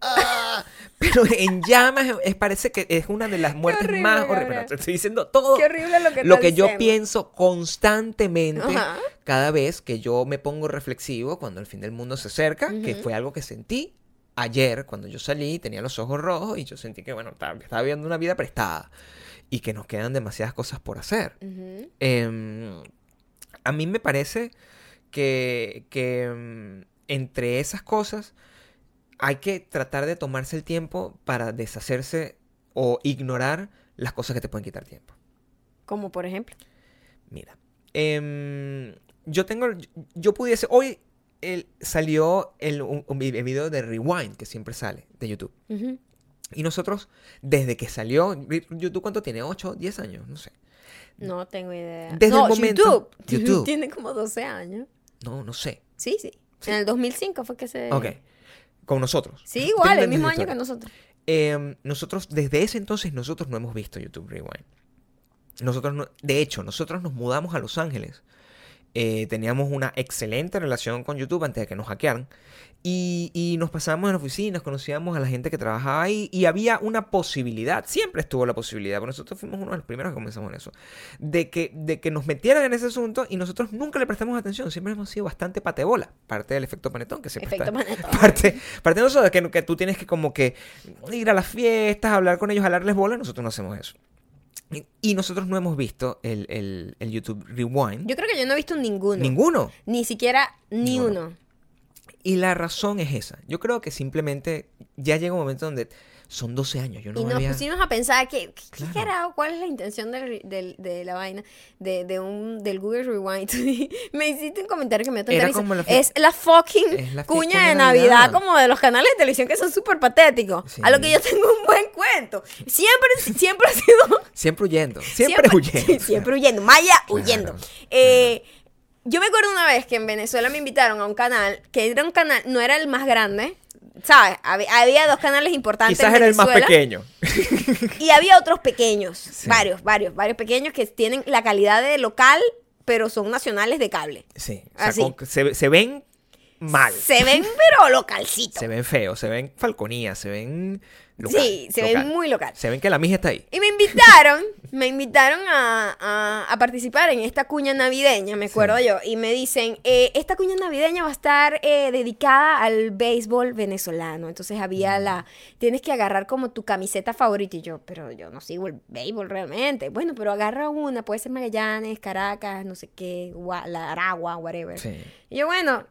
Ah, Pero en llamas es, parece que es una de las muertes horrible, más horribles. Pero te estoy diciendo todo Qué horrible lo que lo que yo pienso constantemente Ajá. cada vez que yo me pongo reflexivo cuando el fin del mundo se acerca, que fue algo que sentí ayer cuando yo salí, tenía los ojos rojos y yo sentí que, bueno, estaba, estaba viviendo una vida prestada y que nos quedan demasiadas cosas por hacer. Em, a mí me parece que, que, em, entre esas cosas hay que tratar de tomarse el tiempo para deshacerse o ignorar las cosas que te pueden quitar tiempo. Como por ejemplo. Mira, em, yo tengo, yo pudiese, hoy el- salió el, un, video de Rewind que siempre sale de YouTube. Y nosotros, desde que salió, YouTube cuánto tiene, 8, 10 años, no sé. No tengo idea. Desde no, el momento- YouTube. YouTube. Tiene como 12 años. No, no sé. Sí, sí. Sí. En el 2005 fue que se... Ok. Con nosotros. Sí, igual, el mismo año que nosotros. Eh, nosotros, desde ese entonces, nosotros no hemos visto YouTube Rewind. Nosotros, no- de hecho, nosotros nos mudamos a Los Ángeles. Eh, teníamos una excelente relación con YouTube antes de que nos hackearan. Y, y nos pasábamos en oficinas, conocíamos a la gente que trabajaba ahí y había una posibilidad, siempre estuvo la posibilidad, porque nosotros fuimos uno de los primeros que comenzamos en eso, de que, de que nos metieran en ese asunto y nosotros nunca le prestamos atención, siempre hemos sido bastante patebola, parte del efecto panetón que siempre Efecto está, Panetón. parte, parte de nosotros, que, que tú tienes que como que ir a las fiestas, hablar con ellos, jalarles bola, nosotros no hacemos eso. Y, nosotros no hemos visto el, el- el YouTube Rewind. Yo creo que yo no he visto ninguno. Ninguno. Ni siquiera ni Ninguno. uno. Y la razón es esa. Yo creo que simplemente ya llega un momento donde son 12 años. Yo no y nos había... pusimos a pensar que, ¿qué Claro. carajo? ¿Cuál es la intención del- del- de la vaina? De, de un, del Google Rewind. Me hiciste un comentario que me dio la Es la fucking Es la cuña de Navidad, Navidad. como de los canales de televisión que son súper patéticos. Sí. A lo que yo tengo un buen cuento. Siempre, siempre ha sido... Siempre huyendo. Siempre, huyendo. sí, siempre huyendo. Maya huyendo. Claro, Eh, Yo me acuerdo una vez que en Venezuela me invitaron a un canal, que era un canal, no era el más grande, ¿sabes? Había, había dos canales importantes. Quizás en era el más pequeño. Y había otros pequeños, Sí. varios, varios, varios pequeños que tienen la calidad de local, pero son nacionales de cable. Sí. O sea, Así. con- se, se ven mal. Se ven, pero localcitos. Se ven feos. Se ven falconía. Se ven. Local, Sí, se ven muy local. Se ven que la mija está ahí. Y me invitaron, me invitaron a, a- a participar en esta cuña navideña, me acuerdo yo, y me dicen, eh, esta cuña navideña va a estar eh, dedicada al béisbol venezolano. Entonces había la, tienes que agarrar como tu camiseta favorita, y yo, pero yo no sigo el béisbol realmente. Bueno, pero agarra una, puede ser Magallanes, Caracas, no sé qué, Gua- la Aragua, whatever. Sí. Y yo, bueno,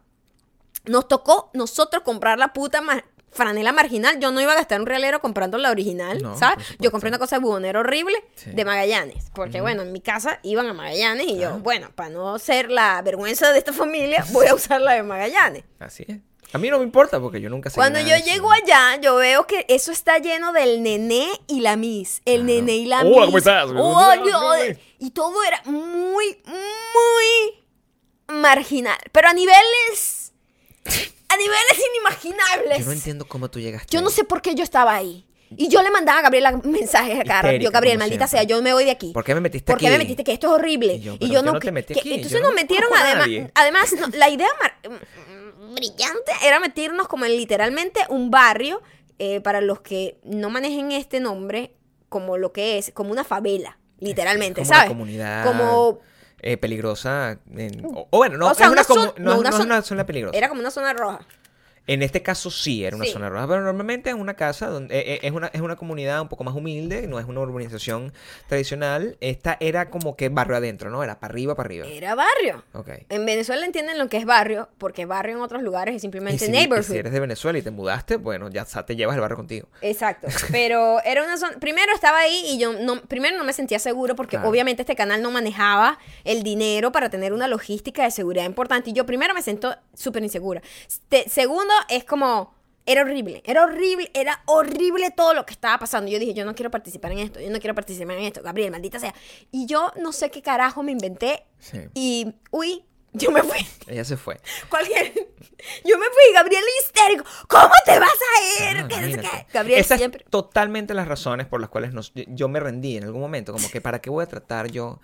nos tocó nosotros comprar la puta franela marginal. Yo no iba a gastar un realero comprando la original, No, ¿sabes? Yo compré una cosa de bubonero horrible Sí. de Magallanes. Porque, bueno, en mi casa iban a Magallanes y yo, bueno, para no ser la vergüenza de esta familia, voy a usar la de Magallanes. Así es. A mí no me importa porque yo nunca sé. Cuando yo llego allá, yo veo que eso está lleno del nené y la miss. El Ajá. nené y la miss. ¿cómo estás? Oh, yo- y todo era muy, muy marginal. Pero a niveles. A niveles inimaginables. Yo no entiendo cómo tú llegaste. Yo no sé por qué yo estaba ahí. Y yo le mandaba a Gabriela mensajes a rato. Yo, Gabriel, como maldita sea, yo me voy de aquí. ¿Por qué me metiste ¿Por qué me metiste que esto es horrible? Y yo, Y ¿pero yo no. no te metí que- aquí? Entonces Yo nos no metieron, además, además no, la idea brillante era meternos como en literalmente un barrio, eh, para los que no manejen este nombre, como lo que es, como una favela, literalmente, Como una ¿sabes? comunidad Como eh, peligrosa. en- o, o bueno, no, O sea, es una, una zona- no, no, es una zona peligrosa. era como una zona roja. En este caso sí era una Sí. zona roja, pero normalmente es una casa donde eh, eh, es una, es una comunidad un poco más humilde, no es una urbanización tradicional. Esta era como que barrio adentro, ¿no? Era para arriba, para arriba. Era barrio. Ok. En Venezuela entienden lo que es barrio, porque barrio en otros lugares es Y simplemente y neighborhood. si eres de Venezuela y te mudaste, bueno, ya te llevas el barrio contigo. Exacto, pero era una zona, primero estaba ahí y yo no, primero no me sentía seguro porque Claro. obviamente este canal no manejaba el dinero para tener una logística de seguridad importante y yo primero me siento súper insegura. Este, segundo es como, era horrible, era horrible, era horrible todo lo que estaba pasando. Yo dije, yo no quiero participar en esto, yo no quiero participar en esto, Gabriel, maldita sea. Y yo no sé qué carajo me inventé Sí. y, uy, yo me fui. Ella se fue. Cualquier... Yo me fui, Gabriel histérico. ¿Cómo te vas a ir? Ah, Que no sé imagínate. qué. Gabriel Esas siempre... totalmente las razones por las cuales nos- yo me rendí en algún momento. Como que, ¿para qué voy a tratar yo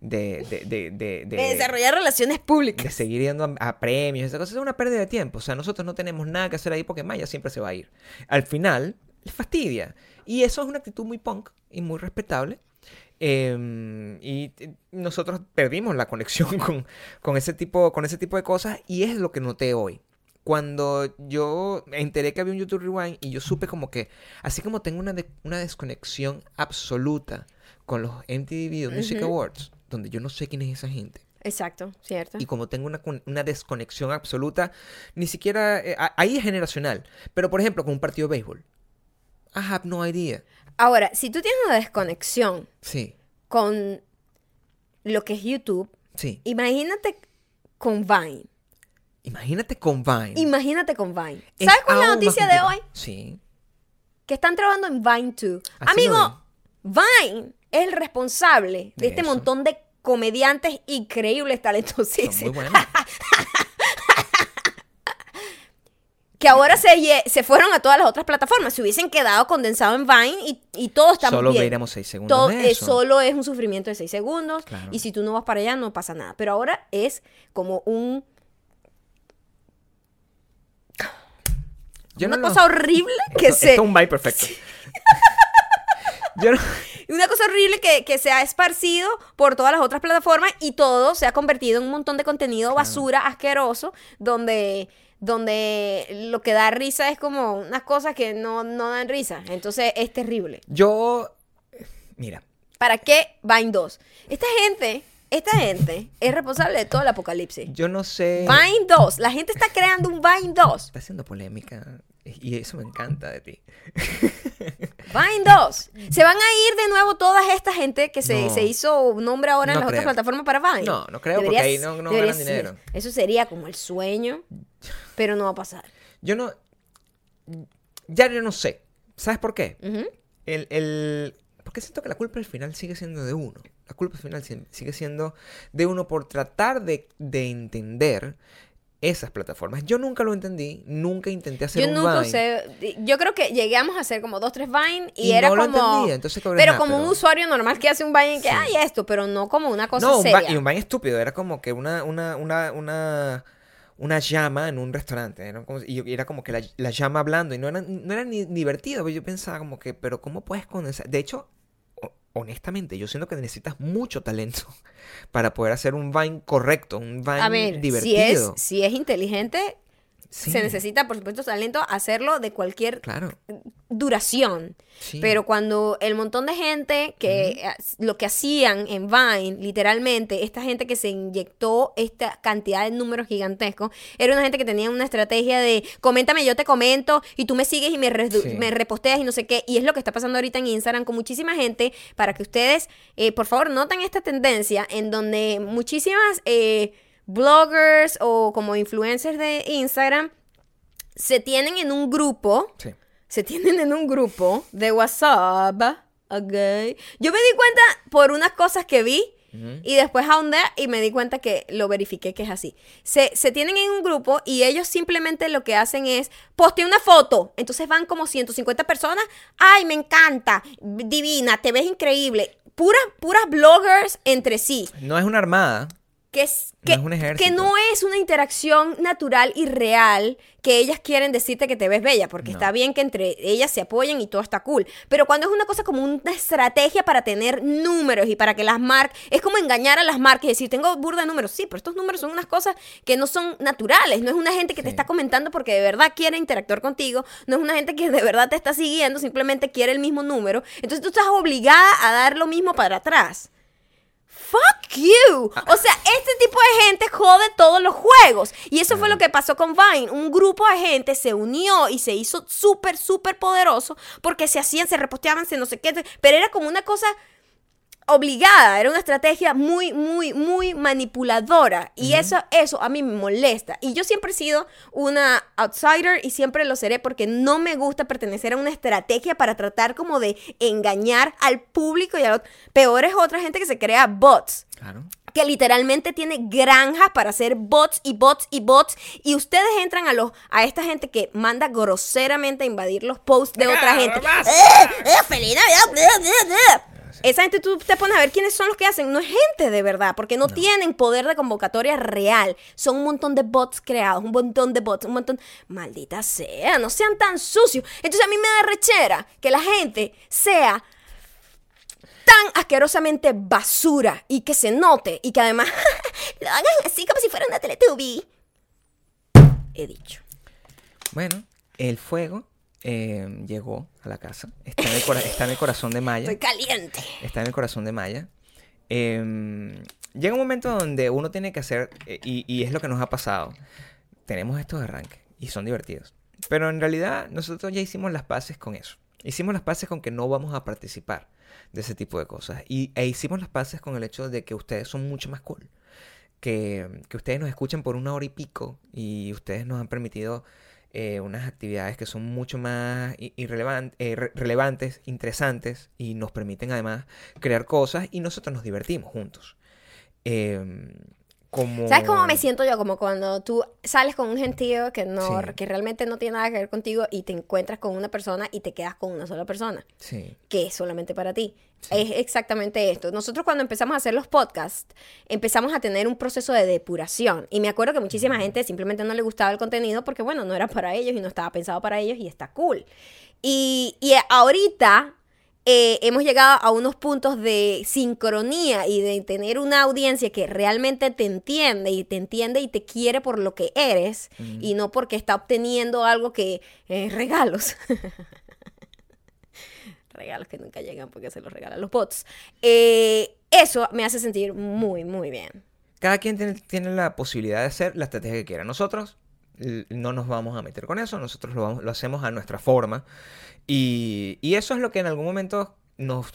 de... de, de, de, de desarrollar relaciones públicas. de seguir yendo a, a premios, esa cosa es una pérdida de tiempo. O sea, nosotros no tenemos nada que hacer ahí porque Maya siempre se va a ir. Al final, le fastidia. Y eso es una actitud muy punk y muy respetable. Eh, y nosotros perdimos la conexión con, con, ese tipo, con ese tipo de cosas y es lo que noté hoy. Cuando yo enteré que había un YouTube Rewind y yo supe como que, así como tengo una, de- una desconexión absoluta con los MTV Video Music Ujú. Awards, donde yo no sé quién es esa gente. Exacto, cierto. Y como tengo una, una desconexión absoluta, ni siquiera... eh, ahí es generacional. Pero, por ejemplo, con un partido de béisbol. I have no idea. Ahora, si tú tienes una desconexión Sí, con lo que es YouTube, sí. imagínate con Vine. Imagínate con Vine. Imagínate con Vine. Es ¿Sabes cuál es la noticia de hoy? Sí. Que están trabajando en Vine 2. Así lo Amigo, Vine es el responsable de, De este eso. montón de comediantes increíbles, Son talentosísimos. muy buenas. que ahora se, se fueron a todas las otras plataformas. Se hubiesen quedado condensados en Vine y, y todo está Solo bien. veríamos seis segundos Todo, de eh, eso. solo es un sufrimiento de 6 segundos. Claro. Y si tú no vas para allá, no pasa nada. Pero ahora es como un. Yo una no lo- cosa horrible que Esto- se. esto es un bye perfecto. Yo no- Una cosa horrible que, que se ha esparcido por todas las otras plataformas y todo se ha convertido en un montón de contenido basura asqueroso donde, donde lo que da risa es como unas cosas que no, no dan risa. Entonces es terrible. Yo. Mira, ¿Para qué Vine 2? Esta gente, esta gente es responsable de todo el apocalipsis. yo no sé. Vine 2. La gente está creando un Vine 2. Está haciendo polémica. Y eso me encanta de ti. Vine 2. Se van a ir de nuevo toda esta gente que se, No. se hizo nombre ahora en No las otras plataformas para Vine. No, no creo, porque ahí no- no ganan dinero. Eso sería como el sueño, pero no va a pasar. Yo no. Ya yo no sé. ¿Sabes por qué? El, el- porque siento que la culpa al final sigue siendo de uno. La culpa al final si- sigue siendo de uno por tratar de, de entender esas plataformas. Yo nunca lo entendí, nunca intenté hacer Yo un nunca Vine. usé. Yo creo que llegamos a hacer como dos, tres Vine y, Y era no lo como. entendía, entonces, ¿qué pero ajá, como un usuario normal que hace un Vine y que Sí. hay esto, pero no como una cosa No, un seria. Y un Vine estúpido. Era como que una, una, una, una, una llama en un restaurante. Era como, y era como que la, la llama hablando y no era, no era ni divertido. pero Yo pensaba como que, pero ¿cómo puedes condensar? De hecho, ho- honestamente, yo siento que necesitas mucho talento para poder hacer un Vine correcto, un Vine a ver, si es, divertido. si es inteligente, Sí, se necesita, por supuesto, talento hacerlo de cualquier Claro. duración. sí. Pero cuando el montón de gente que eh, lo que hacían en Vine, literalmente, esta gente que se inyectó esta cantidad de números gigantescos, era una gente que tenía una estrategia de coméntame, yo te comento, y tú me sigues y me, Sí. me reposteas y no sé qué. Y es lo que está pasando ahorita en Instagram con muchísima gente, para que ustedes, eh, por favor, noten esta tendencia en donde muchísimas eh, bloggers o como influencers de Instagram se tienen en un grupo Sí. se tienen en un grupo de WhatsApp. Ok. Yo me di cuenta por unas cosas que vi Ujú. y después ahondé y me di cuenta que lo verifiqué que es así. Se, se tienen en un grupo y ellos simplemente lo que hacen es postear una foto. Entonces van como 150 personas. ¡Ay, me encanta! Divina, te ves increíble. Puras, puras bloggers entre sí No es una armada. Que es, No que, es no es una interacción natural y real que ellas quieren decirte que te ves bella, porque No. está bien que entre ellas se apoyen y todo está cool. Pero cuando es una cosa como una estrategia para tener números y para que las marcas, es como engañar a las marcas y decir, tengo burda de números. Sí, pero estos números son unas cosas que no son naturales. No es una gente que te está comentando porque de verdad quiere interactuar contigo. No es una gente que de verdad te está siguiendo, simplemente quiere el mismo número. Entonces tú estás obligada a dar lo mismo para atrás. Fuck you. O sea, este tipo de gente jode todos los juegos. Y eso fue lo que pasó con Vine. Un grupo de gente se unió y se hizo súper, súper poderoso porque se hacían, se reposteaban, se no sé qué. Pero era como una cosa obligada, era una estrategia muy, muy, muy manipuladora. Y eso, eso a mí me molesta. Y yo siempre he sido una outsider y siempre lo seré porque no me gusta pertenecer a una estrategia para tratar como de engañar al público y a otro. Peor es otra gente que se crea bots Claro. que literalmente tiene granjas para hacer bots y bots y bots y ustedes entran a los a esta gente que manda groseramente a invadir los posts de otra gente. ¡Eh! ¡Eh! ¡Feliz Navidad! Esa gente tú te pones a ver quiénes son los que hacen. No es gente de verdad, porque no, tienen poder de convocatoria real. Son un montón de bots creados, un montón de bots, un montón. Maldita sea, no sean tan sucios. Entonces a mí me da rechera que la gente sea tan asquerosamente basura y que se note y que además lo hagan así como si fuera una Teletubby. He dicho. Bueno, el fuego eh, llegó a la casa. Está en, el está en el corazón de Maya. Estoy caliente. Está en el corazón de Maya. Eh, llega un momento donde uno tiene que hacer, eh, y, y es lo que nos ha pasado, tenemos estos arranques y son divertidos. Pero en realidad nosotros ya hicimos las paces con eso. Hicimos las paces con que no vamos a participar de ese tipo de cosas. Y, e hicimos las paces con el hecho de que ustedes son mucho más cool. Que, que ustedes nos escuchan por una hora y pico y ustedes nos han permitido eh, unas actividades que son mucho más eh, re- relevantes, interesantes y nos permiten además crear cosas y nosotros nos divertimos juntos. Eh, como... ¿Sabes cómo me siento yo? Como cuando tú sales con un gentío que no, Sí. que realmente no tiene nada que ver contigo y te encuentras con una persona y te quedas con una sola persona, Sí. que es solamente para ti. Es exactamente esto. Nosotros cuando empezamos a hacer los podcasts, empezamos a tener un proceso de depuración. Y me acuerdo que muchísima gente simplemente no le gustaba el contenido porque, bueno, no era para ellos y no estaba pensado para ellos y está cool. Y, y ahorita eh, hemos llegado a unos puntos de sincronía y de tener una audiencia que realmente te entiende y te entiende y te quiere por lo que eres y no porque está obteniendo algo que eh, regalos. regalos que nunca llegan porque se los regalan los bots. Eh, eso me hace sentir muy, muy bien. Cada quien tiene, tiene la posibilidad de hacer la estrategia que quiera. Nosotros no nos vamos a meter con eso, nosotros lo, vamos- lo hacemos a nuestra forma. Y, y eso es lo que en algún momento nos,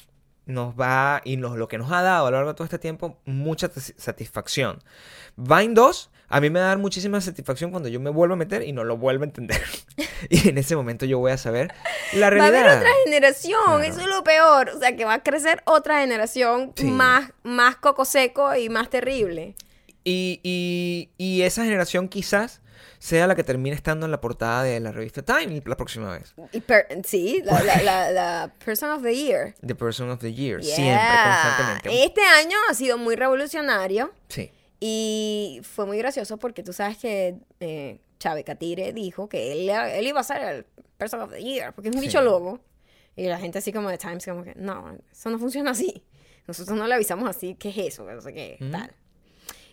nos va y nos, lo que nos ha dado a lo largo de todo este tiempo mucha tis- satisfacción. Vine 2 a mí me va a dar muchísima satisfacción cuando yo me vuelvo a meter y no lo vuelvo a entender. y en ese momento yo voy a saber la Va a realidad. haber otra generación, Claro. eso es lo peor. O sea, que va a crecer otra generación Sí. más, más coco seco y más terrible. Y, y- y esa generación quizás sea la que termine estando en la portada de la revista Time la próxima vez. Y per- sí, la, la, la- la Person of the Year. The Person of the Year, Yeah. siempre, constantemente. Este año ha sido muy revolucionario Sí, y fue muy gracioso porque tú sabes que eh, Chávez Catire dijo que él, él iba a ser el Person of the Year porque es un Sí. bicho lobo. Y la gente así como de Times como que, no, eso no funciona así. Nosotros no le avisamos así, ¿qué es eso? No sé qué, Ujú. tal.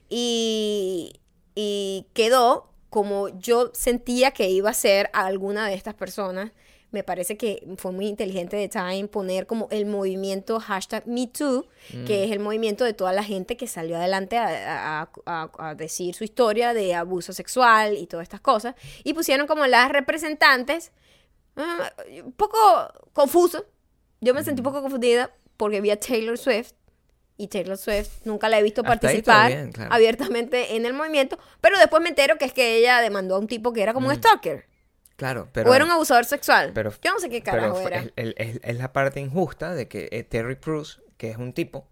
Y, y quedó como yo sentía que iba a ser a alguna de estas personas. Me parece que fue muy inteligente de Time poner como el movimiento hashtag MeToo, que es el movimiento de toda la gente que salió adelante a, a- a- a decir su historia de abuso sexual y todas estas cosas. Y pusieron como las representantes, ah, un poco confuso. Yo me sentí un poco confundida porque vi a Taylor Swift y Taylor Swift nunca la he visto Hasta ahí participar todo bien, claro. abiertamente en el movimiento, pero después me entero que es que ella demandó a un tipo que era como un stalker claro, pero... o era un abusador sexual. pero- Yo no sé qué pero carajo fue- era. es, el- es- es la parte injusta de que eh, Terry Crews, que es un tipo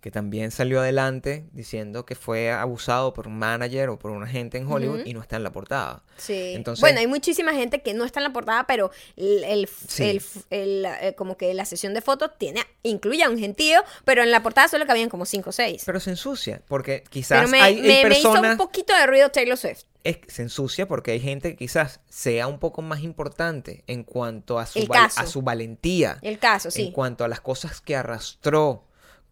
Que también salió adelante diciendo que fue abusado por un manager o por un agente en Hollywood y no está en la portada. Sí. Entonces- bueno, hay muchísima gente que no está en la portada, pero el, el- Sí. el- el, eh, como que la sesión de fotos tiene incluye a un gentío, pero en la portada solo cabían como 5 o 6. Pero se ensucia, porque quizás Pero me, hay, hay me- me hizo personas... un poquito de ruido Taylor Swift. es- se ensucia porque hay gente que quizás sea un poco más importante en cuanto a su, val- a su valentía, El caso, en sí. cuanto a las cosas que arrastró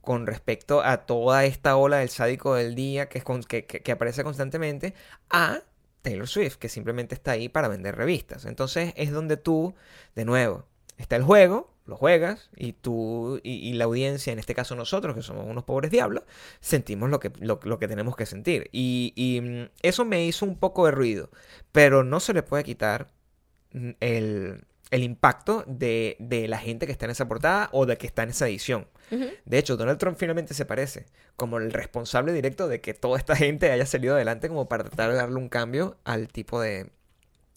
con respecto a toda esta ola del sádico del día que, es con- que, aparece constantemente, a Taylor Swift, que simplemente está ahí para vender revistas. Entonces es donde tú, de nuevo, está el juego, lo juegas, y tú y, la audiencia, en este caso nosotros, que somos unos pobres diablos, sentimos lo que, lo que tenemos que sentir. Y, y, mm, eso me hizo un poco de ruido, pero no se le puede quitar mm, el, el impacto de, de la gente que está en esa portada o de que está en esa edición. De hecho, Donald Trump finalmente se parece como el responsable directo de que toda esta gente haya salido adelante como para tratar de darle un cambio al tipo de,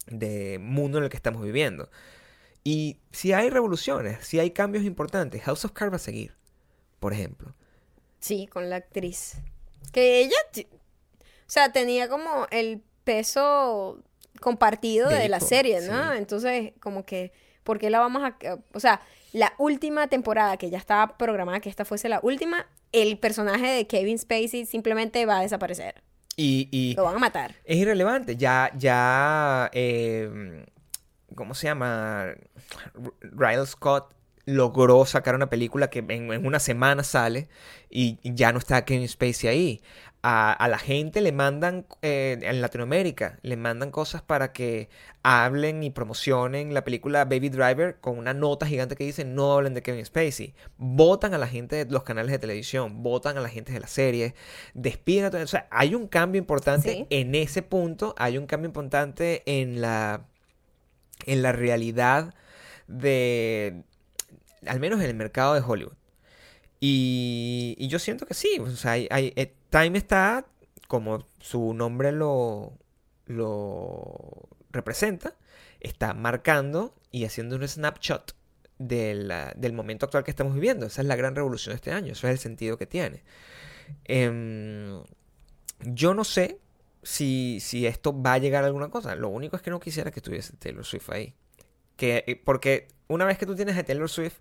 de mundo en el que estamos viviendo. Y si hay revoluciones, si hay cambios importantes, House of Cards va a seguir, por ejemplo. Sí, con la actriz. Que ella, o sea, tenía como el peso compartido de la serie, ¿no? sí. Entonces, como que, ¿por qué la vamos a...? O sea, la última temporada que ya estaba programada que esta fuese la última, el personaje de Kevin Spacey simplemente va a desaparecer. Y, y Lo van a matar. es irrelevante. Ya, ya, eh, ¿cómo se llama? R- Riley Scott logró sacar una película que en, en una semana sale y ya no está Kevin Spacey ahí. A, a la gente le mandan, eh, en Latinoamérica, le mandan cosas para que hablen y promocionen la película Baby Driver con una nota gigante que dice no hablen de Kevin Spacey. Votan a la gente de los canales de televisión, votan a la gente de las series, despiden a todo. O sea, hay un cambio importante Sí. en ese punto, hay un cambio importante en la, en la realidad de, al menos en el mercado de Hollywood. Y, y yo siento que sí, o sea, hay- hay- eh, Time está, como su nombre lo, lo representa, está marcando y haciendo un snapshot del, del momento actual que estamos viviendo. Esa es la gran revolución de este año, eso es el sentido que tiene. Em, Yo no sé si, si esto va a llegar a alguna cosa. Lo único es que no quisiera que estuviese Taylor Swift ahí. Que, eh, porque una vez que tú tienes a Taylor Swift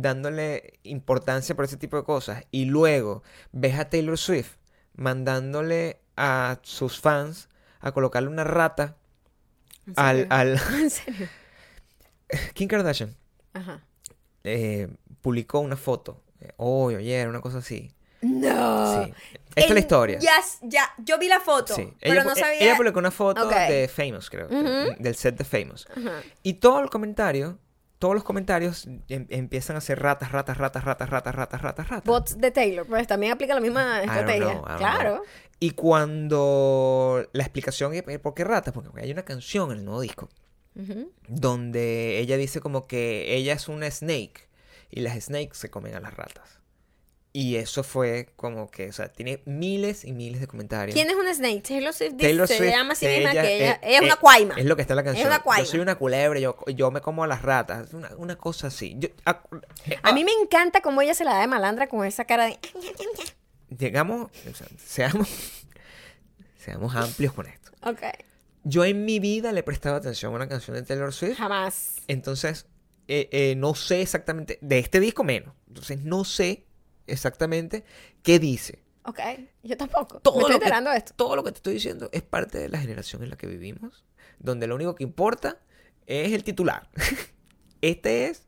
dándole importancia por ese tipo de cosas y luego ves a Taylor Swift mandándole a sus fans a colocarle una rata ¿En al, serio? al ¿En serio? Kim Kardashian Ajá. eh, publicó una foto eh, hoy o ayer una cosa así No. sí esta es la historia Ya, ya, yo vi la foto, Sí. pero ella, no pu- sabía. ella publicó una foto de Famous creo del set de Famous y todo el comentario todos los comentarios em, empiezan a ser ratas, ratas, ratas, ratas, ratas, ratas, ratas, ratas. Bots de Taylor, pues también aplica la misma estrategia. Claro. Y cuando la explicación es por qué ratas, porque hay una canción en el nuevo disco donde ella dice como que ella es una snake y las snakes se comen a las ratas. Y eso fue como que, o sea, tiene miles y miles de comentarios. ¿Quién es una snake? Taylor Swift dice, Taylor se Swift, llama a sí misma ella, que ella, eh, ella es eh, una cuaima. Es lo que está en la canción. una cuaima. Yo soy una culebra, yo, yo me como a las ratas. Una, una cosa así. Yo- eh, A mí me encanta cómo ella se la da de malandra con esa cara de... Llegamos, o sea, seamos, seamos amplios con esto. Ok. Yo en mi vida le he prestado atención a una canción de Taylor Swift. Jamás. Entonces, eh, eh, no sé exactamente, de este disco menos. Entonces, no sé exactamente qué dice. Ok. Yo tampoco. Todo me estoy lo que- enterando de esto. Todo lo que te estoy diciendo es parte de la generación en la que vivimos, donde lo único que importa es el titular. Esta es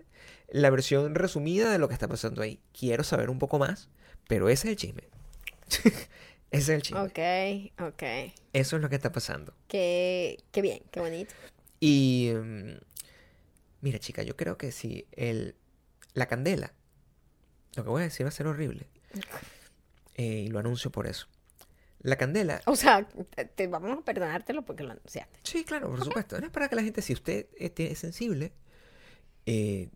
la versión resumida de lo que está pasando ahí. Quiero saber un poco más, pero ese es el chisme. ese es el chisme. Ok, ok. Eso es lo que está pasando. Qué, qué bien, qué bonito. Y mm, mira, chica, yo creo que si el, la candela, lo que voy a decir va a ser horrible. Eh, y lo anuncio por eso. La candela, O sea, te, te- vamos a perdonártelo porque lo anunciaste. sí, claro, por supuesto. No es para que la gente, si usted es, es sensible, eh,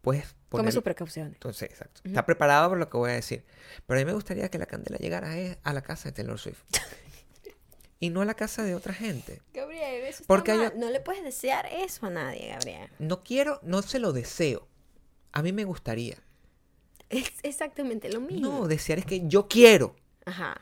pues Tome sus precauciones. Entonces, exacto. Está preparado por lo que voy a decir. Pero a mí me gustaría que la candela llegara a, a la casa de Taylor Swift. y no a la casa de otra gente. Gabriel, eso Porque está mal. No le puedes desear eso a nadie, Gabriel. No quiero, no se lo deseo. A mí me gustaría. Es exactamente lo mismo. No, desear es que yo quiero Ajá.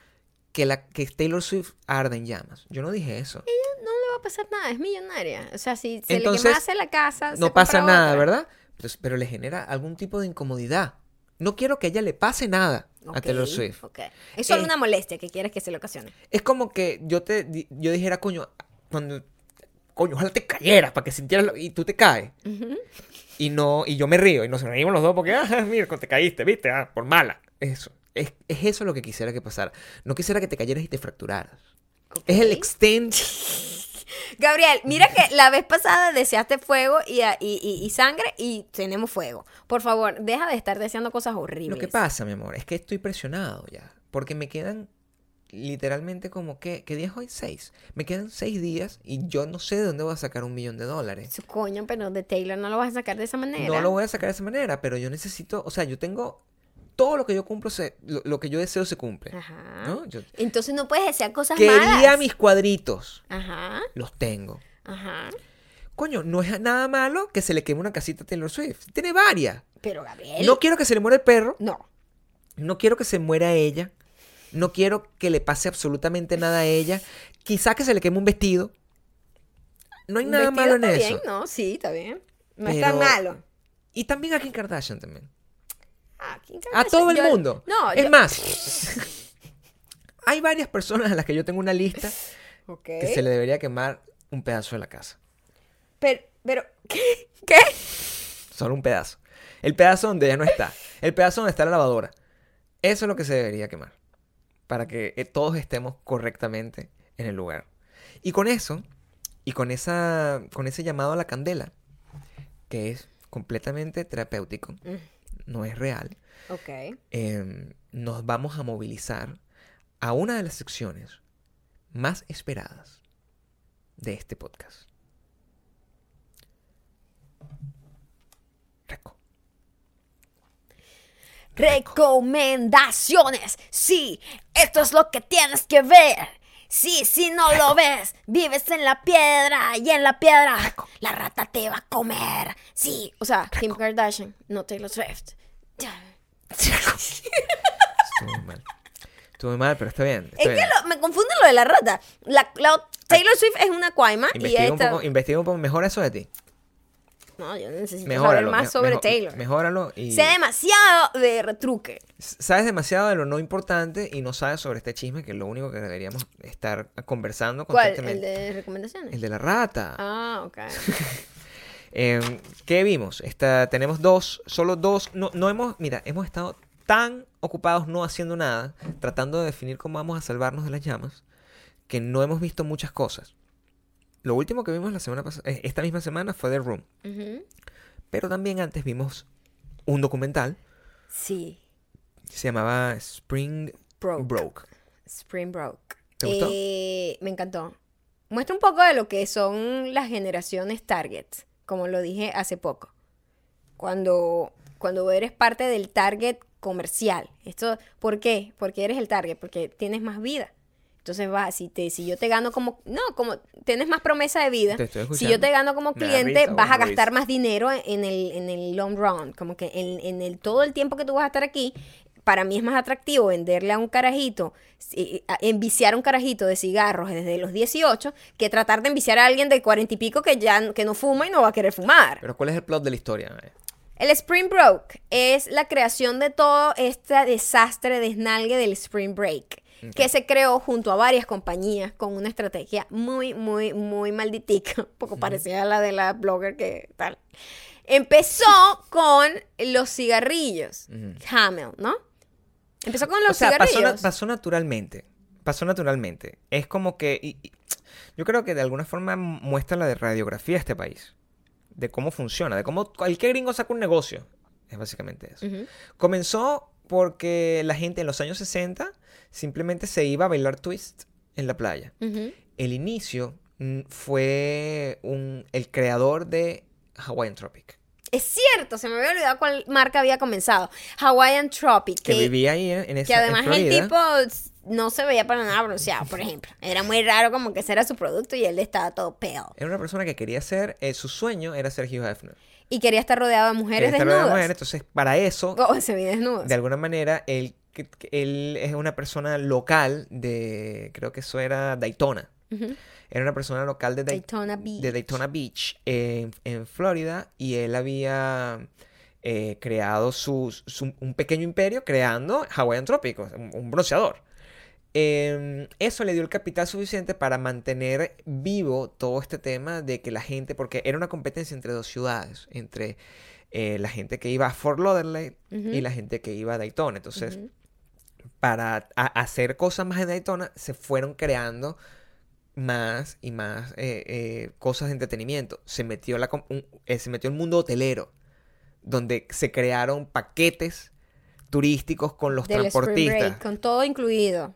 que, la, que Taylor Swift arda en llamas. Yo no dije eso. No le va a pasar nada, es millonaria. O sea, si se Entonces, le quemase la casa, se No pasa nada, otra. ¿verdad? Pues, pero le genera algún tipo de incomodidad. No quiero que a ella le pase nada a Taylor Swift. ok. Es solo Eh, una molestia que quieres que se le ocasione. Es como que yo te yo dijera, coño, cuando coño, ojalá te cayeras para que sintieras lo- y tú te caes. Y no y yo me río y nos reímos los dos porque ah, mira, te caíste, ¿viste? Ah, por mala. Eso. Es, es eso lo que quisiera que pasara. No quisiera que te cayeras y te fracturaras. Es el Ok. extent Gabriel, mira que la vez pasada deseaste fuego y, y- y- y sangre y tenemos fuego. Por favor, deja de estar deseando cosas horribles. Lo que pasa, mi amor, es que estoy presionado ya. Porque me quedan literalmente como que, ¿qué día es hoy? Seis. Me quedan seis días y yo no sé de dónde voy a sacar un millón de dólares. Su coño, pero de Taylor no lo vas a sacar de esa manera. No lo voy a sacar de esa manera, pero yo necesito, o sea, yo tengo todo lo que yo cumplo, se, lo, lo que yo deseo se cumple. Ajá. ¿no? Yo Entonces no puedes desear cosas quería malas. mis cuadritos, Ajá, los tengo. ajá. Coño, no es nada malo que se le queme una casita a Taylor Swift. Tiene varias. Pero Gabriel. No quiero que se le muera el perro. No. No quiero que se muera ella. No quiero que le pase absolutamente nada a ella. Quizá que se le queme un vestido. No hay nada malo en está eso. bien, no, sí, está bien. No es tan Pero- malo. Y también a Kim Kardashian también. Ah, Kim A Kardashian, todo el yo- mundo. No, es yo- más, hay varias personas a las que yo tengo una lista que se le debería quemar un pedazo de la casa. Pero, pero, ¿qué? ¿Qué? Solo un pedazo. El pedazo donde ella no está. El pedazo donde está la lavadora. Eso es lo que se debería quemar. Para que eh, todos estemos correctamente en el lugar. Y con eso, y con, esa, con ese llamado a la candela, que es completamente terapéutico, Mm. no es real, em, nos vamos a movilizar a una de las secciones más esperadas de este podcast. Recomendaciones. Sí, esto es lo que tienes que ver. Sí, si no lo ves, vives en la piedra y en la piedra la rata te va a comer. Sí, o sea, Kim Kardashian, no Taylor Swift. Estuvo muy mal. Estuve mal, pero está bien. está Es que lo- me confunde lo de la rata. La, la- Taylor Swift es una cuaima y un esta... poco, investiga un poco mejor eso de ti. No, yo necesito Mejóralo. saber más sobre Taylor. Mejóralo y... Sé demasiado de retruque. Sabes demasiado de lo no importante y no sabes sobre este chisme que es lo único que deberíamos estar conversando ¿Cuál? ¿El constantemente. de recomendaciones? El de la rata. Ah, ok. Eh, ¿Qué vimos? Esta, tenemos dos, solo dos. No, no hemos, mira, hemos estado tan ocupados no haciendo nada, tratando de definir cómo vamos a salvarnos de las llamas, que no hemos visto muchas cosas. Lo último que vimos la semana pasada, eh, esta misma semana fue The Room, pero también antes vimos un documental Sí. se llamaba Spring Broke. Broke. Spring Broke. ¿Te gustó? Eh, me encantó. Muestra un poco de lo que son las generaciones target, como lo dije hace poco. Cuando, cuando eres parte del target comercial. Esto, ¿Por qué? Porque eres el target, porque tienes más vida. Entonces va, si te, si yo te gano como, no, como tienes más promesa de vida. Si yo te gano como cliente, risa, vas a gastar risa. más dinero en el, en el long run. Como que en, en el todo el tiempo que tú vas a estar aquí, para mí es más atractivo venderle a un carajito, si- a- enviciar a un carajito de cigarros desde los 18, que tratar de enviciar a alguien de 40 y pico que ya que no fuma y no va a querer fumar. Pero ¿cuál es el plot de la historia? El Spring Break es la creación de todo este desastre desnalgue del Spring Break, que se creó junto a varias compañías con una estrategia muy, muy, muy malditica, un poco parecida a la de la blogger que tal. Empezó con los cigarrillos, Camel, ¿no? Empezó con los o sea, pasó, cigarrillos. na- pasó naturalmente. Pasó naturalmente. Es como que. y- y- yo creo que de alguna forma muestra la de radiografía de este país. De cómo funciona. De cómo cualquier gringo saca un negocio. Es básicamente eso. Comenzó porque la gente en los años 60 simplemente se iba a bailar twist en la playa. El inicio mm, fue un, el creador de Hawaiian Tropic. Es cierto, se me había olvidado cuál marca había comenzado. Hawaiian Tropic. Que, vivía ahí en, en esa Que en además el tipo no se veía para nada bronceado, por ejemplo. Era muy raro como que ese era su producto y él estaba todo pale. Era una persona que quería ser, eh, su sueño era ser Hugh Hefner. Y quería estar rodeado de mujeres rodeado de desnudas. mujeres, entonces, para eso, Oh, se vi desnudos. de alguna manera, él, él es una persona local de, creo que eso era Daytona. Era una persona local de, Day- Daytona Beach. de Daytona Beach en, en Florida y él había eh, creado su, su- un pequeño imperio creando Hawaiian Tropic, un, un bronceador. Eh, eso le dio el capital suficiente para mantener vivo todo este tema de que la gente, porque era una competencia entre dos ciudades, entre eh, la gente que iba a Fort Lauderdale y la gente que iba a Daytona. Entonces, para hacer cosas más en Daytona, se fueron creando más y más eh, eh, cosas de entretenimiento. Se metió, la, un- eh, se metió el mundo hotelero, donde se crearon paquetes turísticos con los Del transportistas. Break, con todo incluido.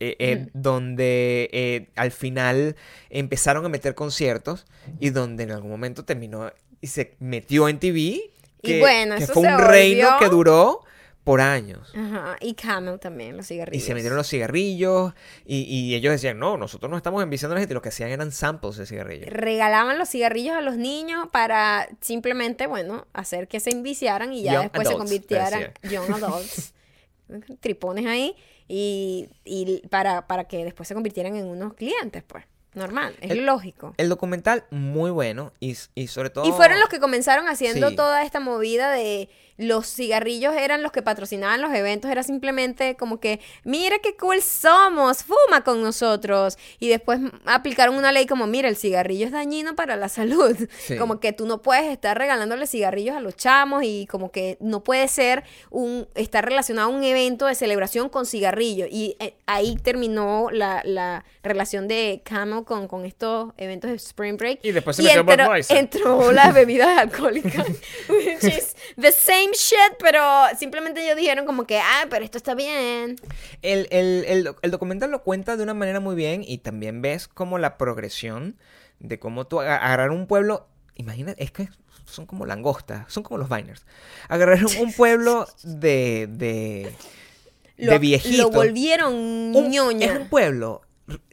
Eh, eh, donde eh, al final empezaron a meter conciertos y donde en algún momento terminó y se metió en TV. Que, bueno, que eso fue se un reino volvió- que duró por años. Ajá. Y Camel también, los Y cigarrillos. se metieron los cigarrillos y, y ellos decían, no, nosotros no estamos enviciando a la gente, lo que hacían eran samples de cigarrillos. Regalaban los cigarrillos a los niños para simplemente, bueno, hacer que se enviciaran y ya Young después se adults, convirtieran young adults. tripones ahí y, y para, para que después se convirtieran en unos clientes, pues. Normal, es El- lógico. El documental muy bueno y, y sobre todo... Y fueron los que comenzaron haciendo Sí. toda esta movida de los cigarrillos eran los que patrocinaban los eventos, era simplemente como que, mira qué cool somos, fuma con nosotros. Y después aplicaron una ley como, mira, el cigarrillo es dañino para la salud. Sí. Como que tú no puedes estar regalándole cigarrillos a los chamos y como que no puede ser un, estar relacionado a un evento de celebración con cigarrillos. Y eh, ahí terminó la, la relación de Camel con, con estos eventos de Spring Break. Y después se Y metió entró, entró las bebidas alcohólicas, which is the same shit, pero simplemente ellos dijeron como que, ah, pero esto está bien. El, el- el el documental lo cuenta de una manera muy bien y también ves como la progresión de cómo tú aga- agarrar un pueblo, imagina, es que son como langostas, son como los Viners. Agarrar un- pueblo de, de, Lo, de viejitos. lo volvieron Un- ñoña. Es un pueblo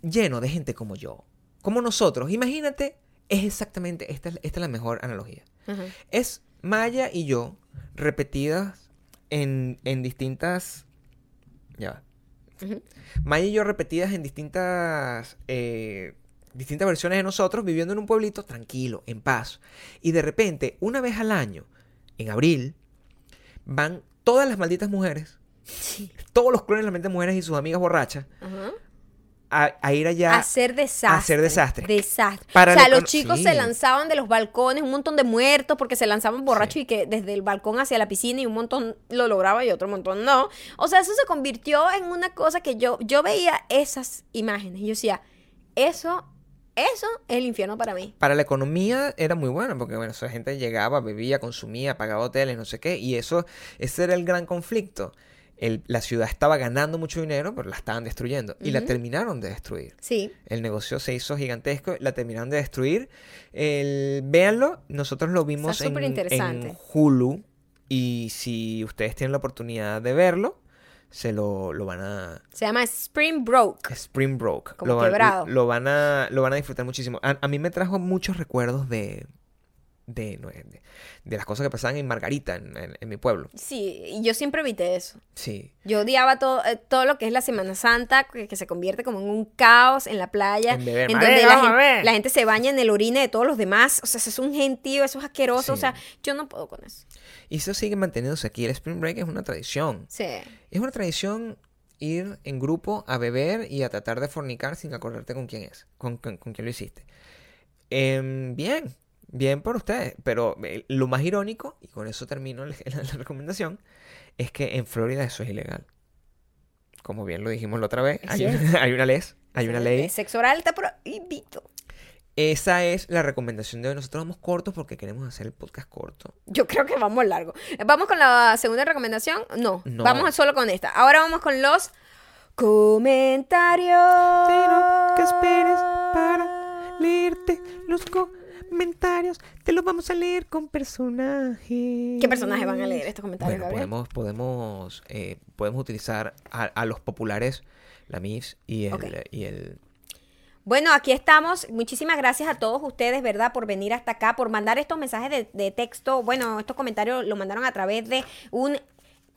lleno de gente como yo, como nosotros. Imagínate, es exactamente, esta, es- esta es la mejor analogía. Es Maya y yo repetidas en, en distintas... Ya. Maya y yo repetidas en distintas, eh, distintas versiones de nosotros, viviendo en un pueblito tranquilo, en paz. Y de repente, una vez al año, en abril, van todas las malditas mujeres, todos los clones de las malditas mujeres y sus amigas borrachas, Ajá. A, a ir allá. A hacer desastre. a hacer desastre. Desastre. Para o sea, los chicos sí. se lanzaban de los balcones, un montón de muertos porque se lanzaban borrachos y que desde el balcón hacia la piscina y un montón lo lograba y otro montón no. O sea, eso se convirtió en una cosa que yo, yo veía esas imágenes y yo decía, eso, eso es el infierno para mí. Para la economía era muy bueno, porque bueno, esa gente llegaba, bebía, consumía, pagaba hoteles, no sé qué, y eso, ese era el gran conflicto. El- la ciudad estaba ganando mucho dinero, pero la estaban destruyendo, y la terminaron de destruir. Sí. El negocio se hizo gigantesco, la terminaron de destruir. El, véanlo, nosotros lo vimos Está en, en Hulu, y si ustedes tienen la oportunidad de verlo, se lo, lo van a... Se llama Spring Broke. Spring Broke. Como lo, van- quebrado. lo van a, lo van a disfrutar muchísimo. A, a mí me trajo muchos recuerdos de, de, de, de las cosas que pasaban en Margarita, en, en- en mi pueblo. Sí, y yo siempre evité eso. Sí. Yo odiaba todo, eh, todo lo que es la Semana Santa, que, que se convierte como en un caos en la playa, En beber. en donde la, vamos a gen- ver. la gente se baña en el orine de todos los demás. O sea, eso es un gentío, eso es asqueroso. O Sí. sea, yo no puedo con eso. Y eso sigue manteniéndose aquí. El Spring Break es una tradición. Sí. Es una tradición ir en grupo a beber y a tratar de fornicar sin acordarte con quién es, con, con, con quién lo hiciste. Em, bien, bien por ustedes. Pero eh, lo más irónico, y con eso termino la, la- la recomendación, es que en Florida eso es ilegal. Como bien lo dijimos la otra vez, hay, Así una- hay una ley. Hay una ley. El sexo oral está prohibido. Esa es la recomendación de hoy. Nosotros vamos cortos porque queremos hacer el podcast corto. Yo creo que vamos largo. ¿Vamos con la segunda recomendación? No. No. Vamos solo con esta. Ahora vamos con los comentarios. Pero que esperes para leerte los comentarios. Te los vamos a leer con personajes. ¿Qué personajes van a leer estos comentarios, Bueno, podemos, podemos, eh, podemos utilizar a, a los populares, la MIFS y el, y el Bueno, aquí estamos. Muchísimas gracias a todos ustedes, ¿verdad? Por venir hasta acá, por mandar estos mensajes de, de texto. Bueno, estos comentarios lo mandaron a través de un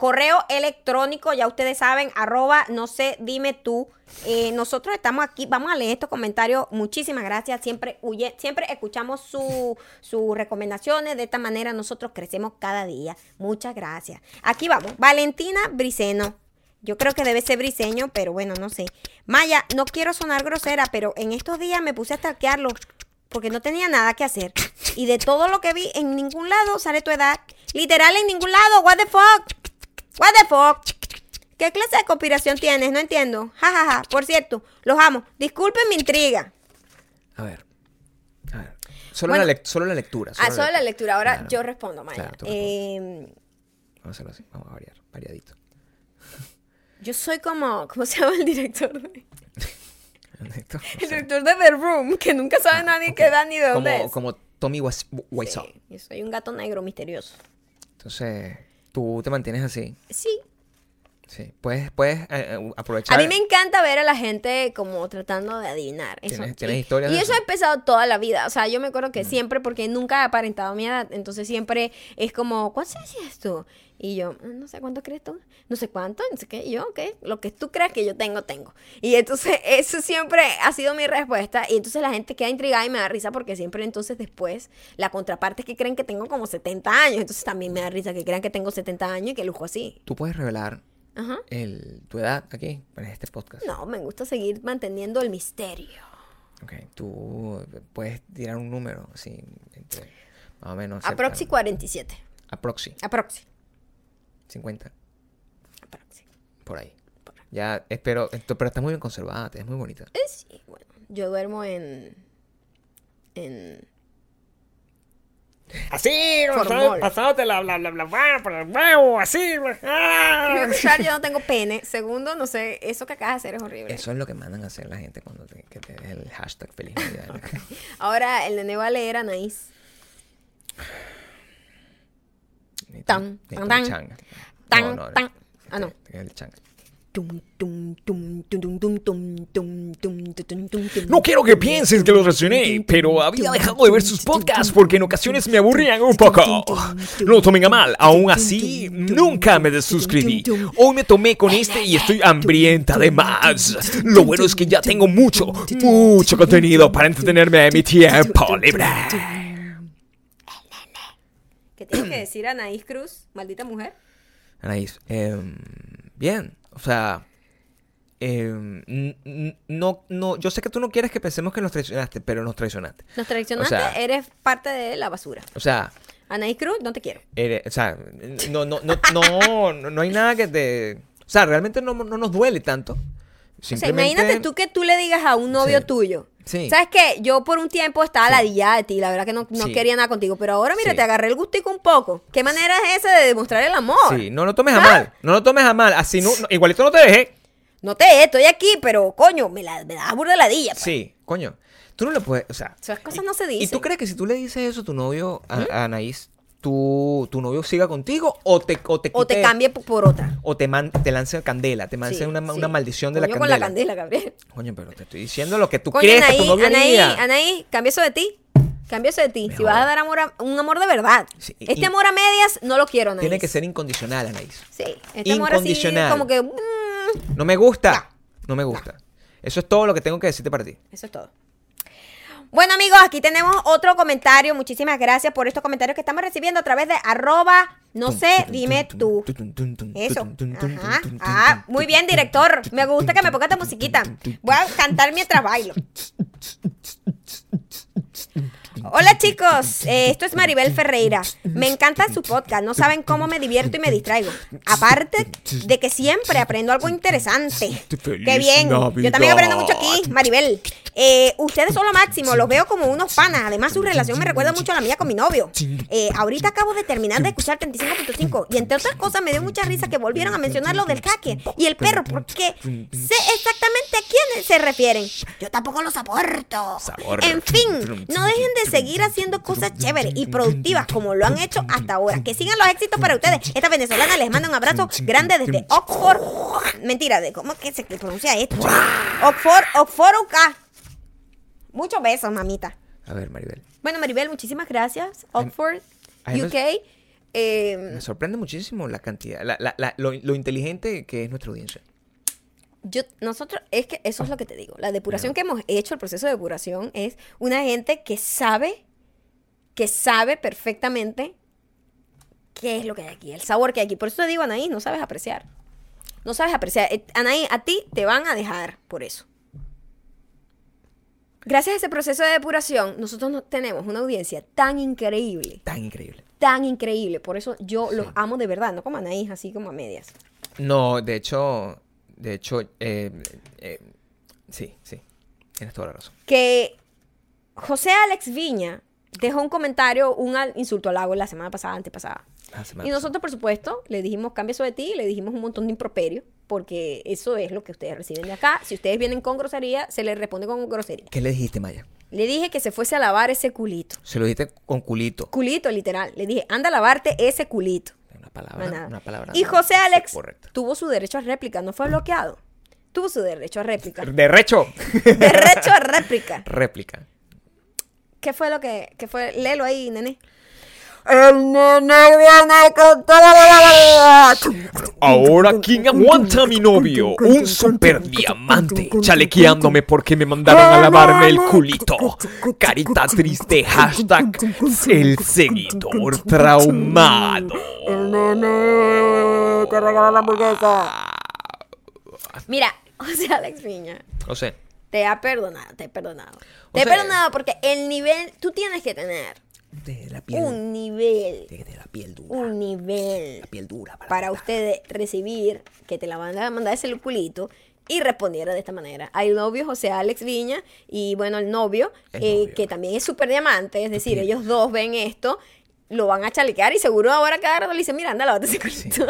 correo electrónico, ya ustedes saben, arroba, no sé, dime tú. Eh, nosotros estamos aquí, vamos a leer estos comentarios. Muchísimas gracias. Siempre, huye- siempre escuchamos su- sus recomendaciones. De esta manera nosotros crecemos cada día. Muchas gracias. Aquí vamos. Valentina Briceno. Yo creo que debe ser briseño, pero bueno, no sé. Maya, no quiero sonar grosera, pero en estos días me puse a stalkearlo porque no tenía nada que hacer. Y de todo lo que vi, en ningún lado sale tu edad. Literal, en ningún lado. What the fuck? What the fuck? ¿Qué clase de conspiración tienes? No entiendo. Ja, ja, ja. Por cierto, los amo. Disculpen mi intriga. A ver. A ver. Solo, Bueno. la, lec- solo la lectura. Ah, solo la lectura. Ahora Claro. yo respondo, Maya. Claro. Eh, Vamos a hacerlo así. Vamos a variar. Variadito. yo soy como. ¿Cómo se llama el director? de- Esto, no El director de The Room, que nunca sabe nadie Ok. qué edad ni de dónde como, es. como Tommy Wis- Wiseau. Sí, yo soy un gato negro misterioso. Entonces, tú te mantienes así. Sí. Sí. Puedes, puedes eh, eh, aprovechar. A mí me encanta ver a la gente como tratando de adivinar. Eso. ¿Tienes- y, tienes historias y de eso eso? ha empezado toda la vida. O sea, yo me acuerdo que siempre, porque nunca he aparentado mi edad, entonces siempre es como, ¿cuánto es tú? Y yo, "Ah, no sé cuánto crees tú, no sé cuánto, no sé qué, y yo, ¿qué? Lo que tú creas que yo tengo, tengo. Y entonces eso siempre ha sido mi respuesta. Y entonces la gente queda intrigada y me da risa porque siempre entonces después la contraparte es que creen que tengo como 70 años. Entonces también me da risa que crean que tengo 70 años y que lujo así. Tú puedes revelar Ajá. el, tu edad aquí, en este podcast. No, me gusta seguir manteniendo el misterio. Ok, tú puedes tirar un número, así, entre, más o menos. Aproxi cercano. 47. Aproxi, Aproxi. 50, Aproxi. por ahí. Ya, espero, esto, pero está muy bien conservada, es muy bonita. Eh, sí, bueno. Yo duermo en. En. Así, pasándote la, la, la, la mano por el huevo, así. ah. Primero que nada, yo no tengo pene. Segundo, no sé, eso que acabas de hacer es horrible. Eso es lo que mandan a hacer la gente cuando te, que te el hashtag feliz Navidad. Ahora el nene va a leer Anaís. Ni Tan, tan, tan tan. changa. Tan, No, no, tan. Ah, no. el changa. No quiero que pienses que lo reaccioné, pero había dejado de ver sus podcasts porque en ocasiones me aburrían un poco. No lo tomen a mal, aún así, nunca me desuscribí. Hoy me tomé con este y estoy hambrienta de más. Lo bueno es que ya tengo mucho, mucho contenido para entretenerme en mi tiempo libre. ¿Qué tienes que decir Anaís Cruz, maldita mujer? Anaís, em, bien, o sea, n- no, no, yo sé que tú no quieres que pensemos que nos traicionaste, pero nos traicionaste. Nos traicionaste, O sea- eres parte de la basura. O sea, Anaís Cruz, no te quiero. eres- o sea, no, no, no, no, no, no hay nada que te, o sea, realmente no, no nos duele tanto. O sea, imagínate tú que tú le digas a un novio Sí. tuyo. Sí. ¿Sabes qué? Yo por un tiempo estaba Sí. ladillada de ti, la verdad que no, no Sí. quería nada contigo, pero ahora mira, te agarré el gustico un poco. ¿Qué manera es esa de demostrar el amor? Sí, no lo tomes a mal, no lo tomes a mal, así no, no- igualito no te dejé. No te estoy aquí, pero coño, me, la, me da burda ladilla. pues. Sí, coño. Tú no le puedes, o sea. Esas cosas y- no se ¿Y tú dicen. crees que si tú le dices eso a tu novio, a, a Anaís, tu, tu novio siga contigo o te, o te, O te cambie por otra. O te, man- te lance candela, te lance Sí, una, sí. una maldición de Coño la con candela. la candela, Gabriel. Coño, pero te estoy diciendo lo que tú Coño, crees que tu Anaí, novio Anaí, haría. Anaí, cambia eso de ti. Cambia eso de ti. Si vas a dar amor a, un amor de verdad. Sí, y- este amor a medias no lo quiero, Anaís. Tiene que ser incondicional, Anaís. Sí, este amor así incondicional. como que... mm, No me gusta. No me gusta. Eso es todo lo que tengo que decirte para ti. Eso es todo. Bueno amigos, aquí tenemos otro comentario. Muchísimas gracias por estos comentarios que estamos recibiendo a través de arroba, no sé, dime tú. Eso. Ajá. Ah, muy bien, director. Me gusta que me ponga esta musiquita. Voy a cantar mientras bailo. Hola chicos, eh, esto es Maribel Ferreira. Me encanta su podcast, no saben cómo me divierto y me distraigo. Aparte de que siempre aprendo algo interesante. Qué bien, yo también aprendo mucho aquí, Maribel. Eh, ustedes son lo máximo, los veo como unos panas. Además, su relación me recuerda mucho a la mía con mi novio. Eh, ahorita acabo de terminar de escuchar 35.5 y entre otras cosas me dio mucha risa que volvieron a mencionar lo del hacker y el perro porque sé exactamente a quién se refieren. Yo tampoco los. Sabor. En fin, no dejen de seguir haciendo cosas chéveres y productivas como lo han hecho hasta ahora. Que sigan los éxitos para ustedes. Esta venezolana les manda un abrazo grande desde Oxford. Mentira, de cómo que se pronuncia esto. Oxford, Oxford UK. Muchos besos, mamita. A ver, Maribel. Bueno, Maribel, muchísimas gracias. Oxford, UK. Eh, Me sorprende muchísimo la cantidad, la- la- la- lo, lo inteligente que es nuestra audiencia. yo, nosotros, es que eso es lo que te digo. La depuración que hemos hecho, el proceso de depuración, es una gente que sabe, que sabe perfectamente qué es lo que hay aquí, el sabor que hay aquí. Por eso te digo, Anaí, no sabes apreciar. No sabes apreciar. Eh, Anaí, a ti te van a dejar por eso. Gracias a ese proceso de depuración, nosotros no- tenemos una audiencia tan increíble, Tan increíble. Tan increíble. Por eso yo los amo de verdad, no como Anaís, así como a medias. No, de hecho, de hecho, eh, eh, sí, sí, tienes toda la razón. que José Alex Viña dejó un comentario, un insulto al lago la semana pasada, antepasada. Semana Y nosotros, por supuesto, le dijimos, cambia eso de ti, le dijimos un montón de improperio, porque eso es lo que ustedes reciben de acá. Si ustedes vienen con grosería, se les responde con grosería. ¿Qué le dijiste, Maya? Le dije que se fuese a lavar ese culito. Se lo dijiste con culito. Culito, literal. Le dije, anda a lavarte ese culito. Una palabra, nada. una palabra. y no José Alex Correcto. tuvo su derecho a réplica, no fue bloqueado. Tuvo su derecho a réplica. Derecho. Derecho a réplica. Réplica. ¿Qué fue lo que, qué fue? Léelo ahí, nene. El nene viene con toda la Ahora, ¿quién aguanta a mi novio? Un super diamante chalequeándome porque me mandaron a lavarme el culito. Carita triste, hashtag el seguidor traumado. El nene te regala la hamburguesa. Mira, José Alex Viña, No sé. te ha perdonado, te he perdonado. O Te he sea- perdonado porque el nivel, tú tienes que tener De la piel. un nivel, De, de la piel dura. un nivel La piel dura. Para, para ustedes recibir que te la van a mandar ese culito y respondiera de esta manera. Hay el novio José Alex Viña y bueno, el novio, El eh, novio. que también es súper diamante, es decir, ellos dos ven esto, lo van a chalequear y seguro ahora cada rato le dicen, mira, anda, lávate ese culito.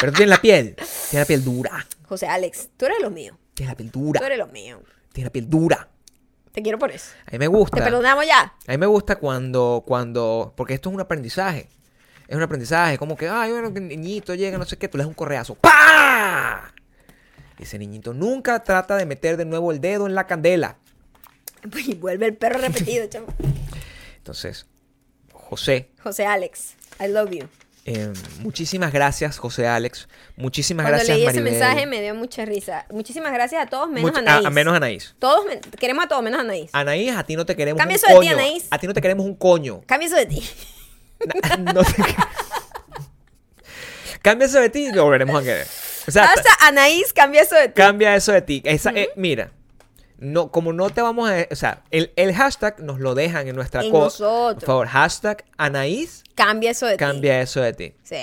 Pero tiene la piel. Tiene la piel dura. José Alex, tú eres lo mío, Tiene la piel tú dura. eres lo mío. Tiene la piel dura. Te quiero por eso. A mí me gusta. Te perdonamos ya. A mí me gusta cuando, cuando, porque esto es un aprendizaje. Es un aprendizaje, como que, ay, bueno, que niñito llega, no sé qué, tú le das un correazo. ¡Pah! Ese niñito nunca trata de meter de nuevo el dedo en la candela. Y vuelve el perro repetido, chamo. Entonces, José, José Alex, I love you. Eh, muchísimas gracias, José Alex. Muchísimas Cuando gracias, leí ese Maribel. mensaje me dio mucha risa. Muchísimas gracias a todos, menos Much- a Anaís. a menos Anaís. Todos queremos a todos, menos a Anaís. Anaís, a ti no te queremos Cambia un eso de ti. Anaís. A ti no te queremos un coño. Cambia eso de ti. Na- no te- Cambia eso de ti y lo volveremos a querer. O sea, Anaís, cambia eso de ti. cambia eso de ti. Esa, eh, mira, no, como no te vamos a... O sea, el, el hashtag nos lo dejan en nuestra En nosotros. Por favor, hashtag Anaís, Cambia eso de ti. cambia eso de ti. Sí.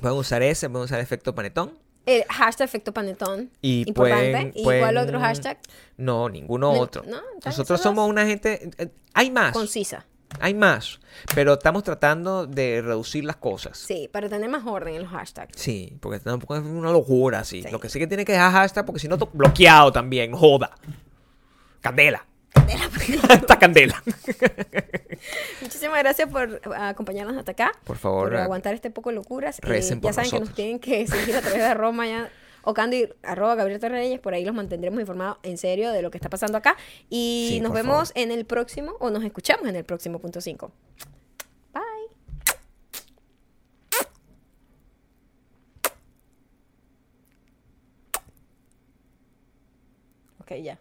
Pueden usar ese, pueden usar efecto panetón. El hashtag efecto panetón. Y Importante. pueden- ¿Y cuál otro hashtag? No, ninguno No, otro. no, Nosotros somos una gente... eh, Hay más. Concisa. Hay más. Pero estamos tratando de reducir las cosas. Sí, para tener más orden en los hashtags. Sí, porque tampoco es una locura así. Sí. Lo que sí que tiene que dejar hashtag porque si no, bloqueado también. Joda. Candela. Hasta candela. Muchísimas gracias por acompañarnos hasta acá. Por favor, Por eh, aguantar este poco de locuras. Eh, recen por ya saben que nos tienen que seguir a través de arroba ya. O Candy, arroba Gabriel Torreyes, por ahí los mantendremos informados en serio de lo que está pasando acá. Y Sí, nos vemos favor. en el próximo, o nos escuchamos en el próximo punto 5. Bye. Ok, ya.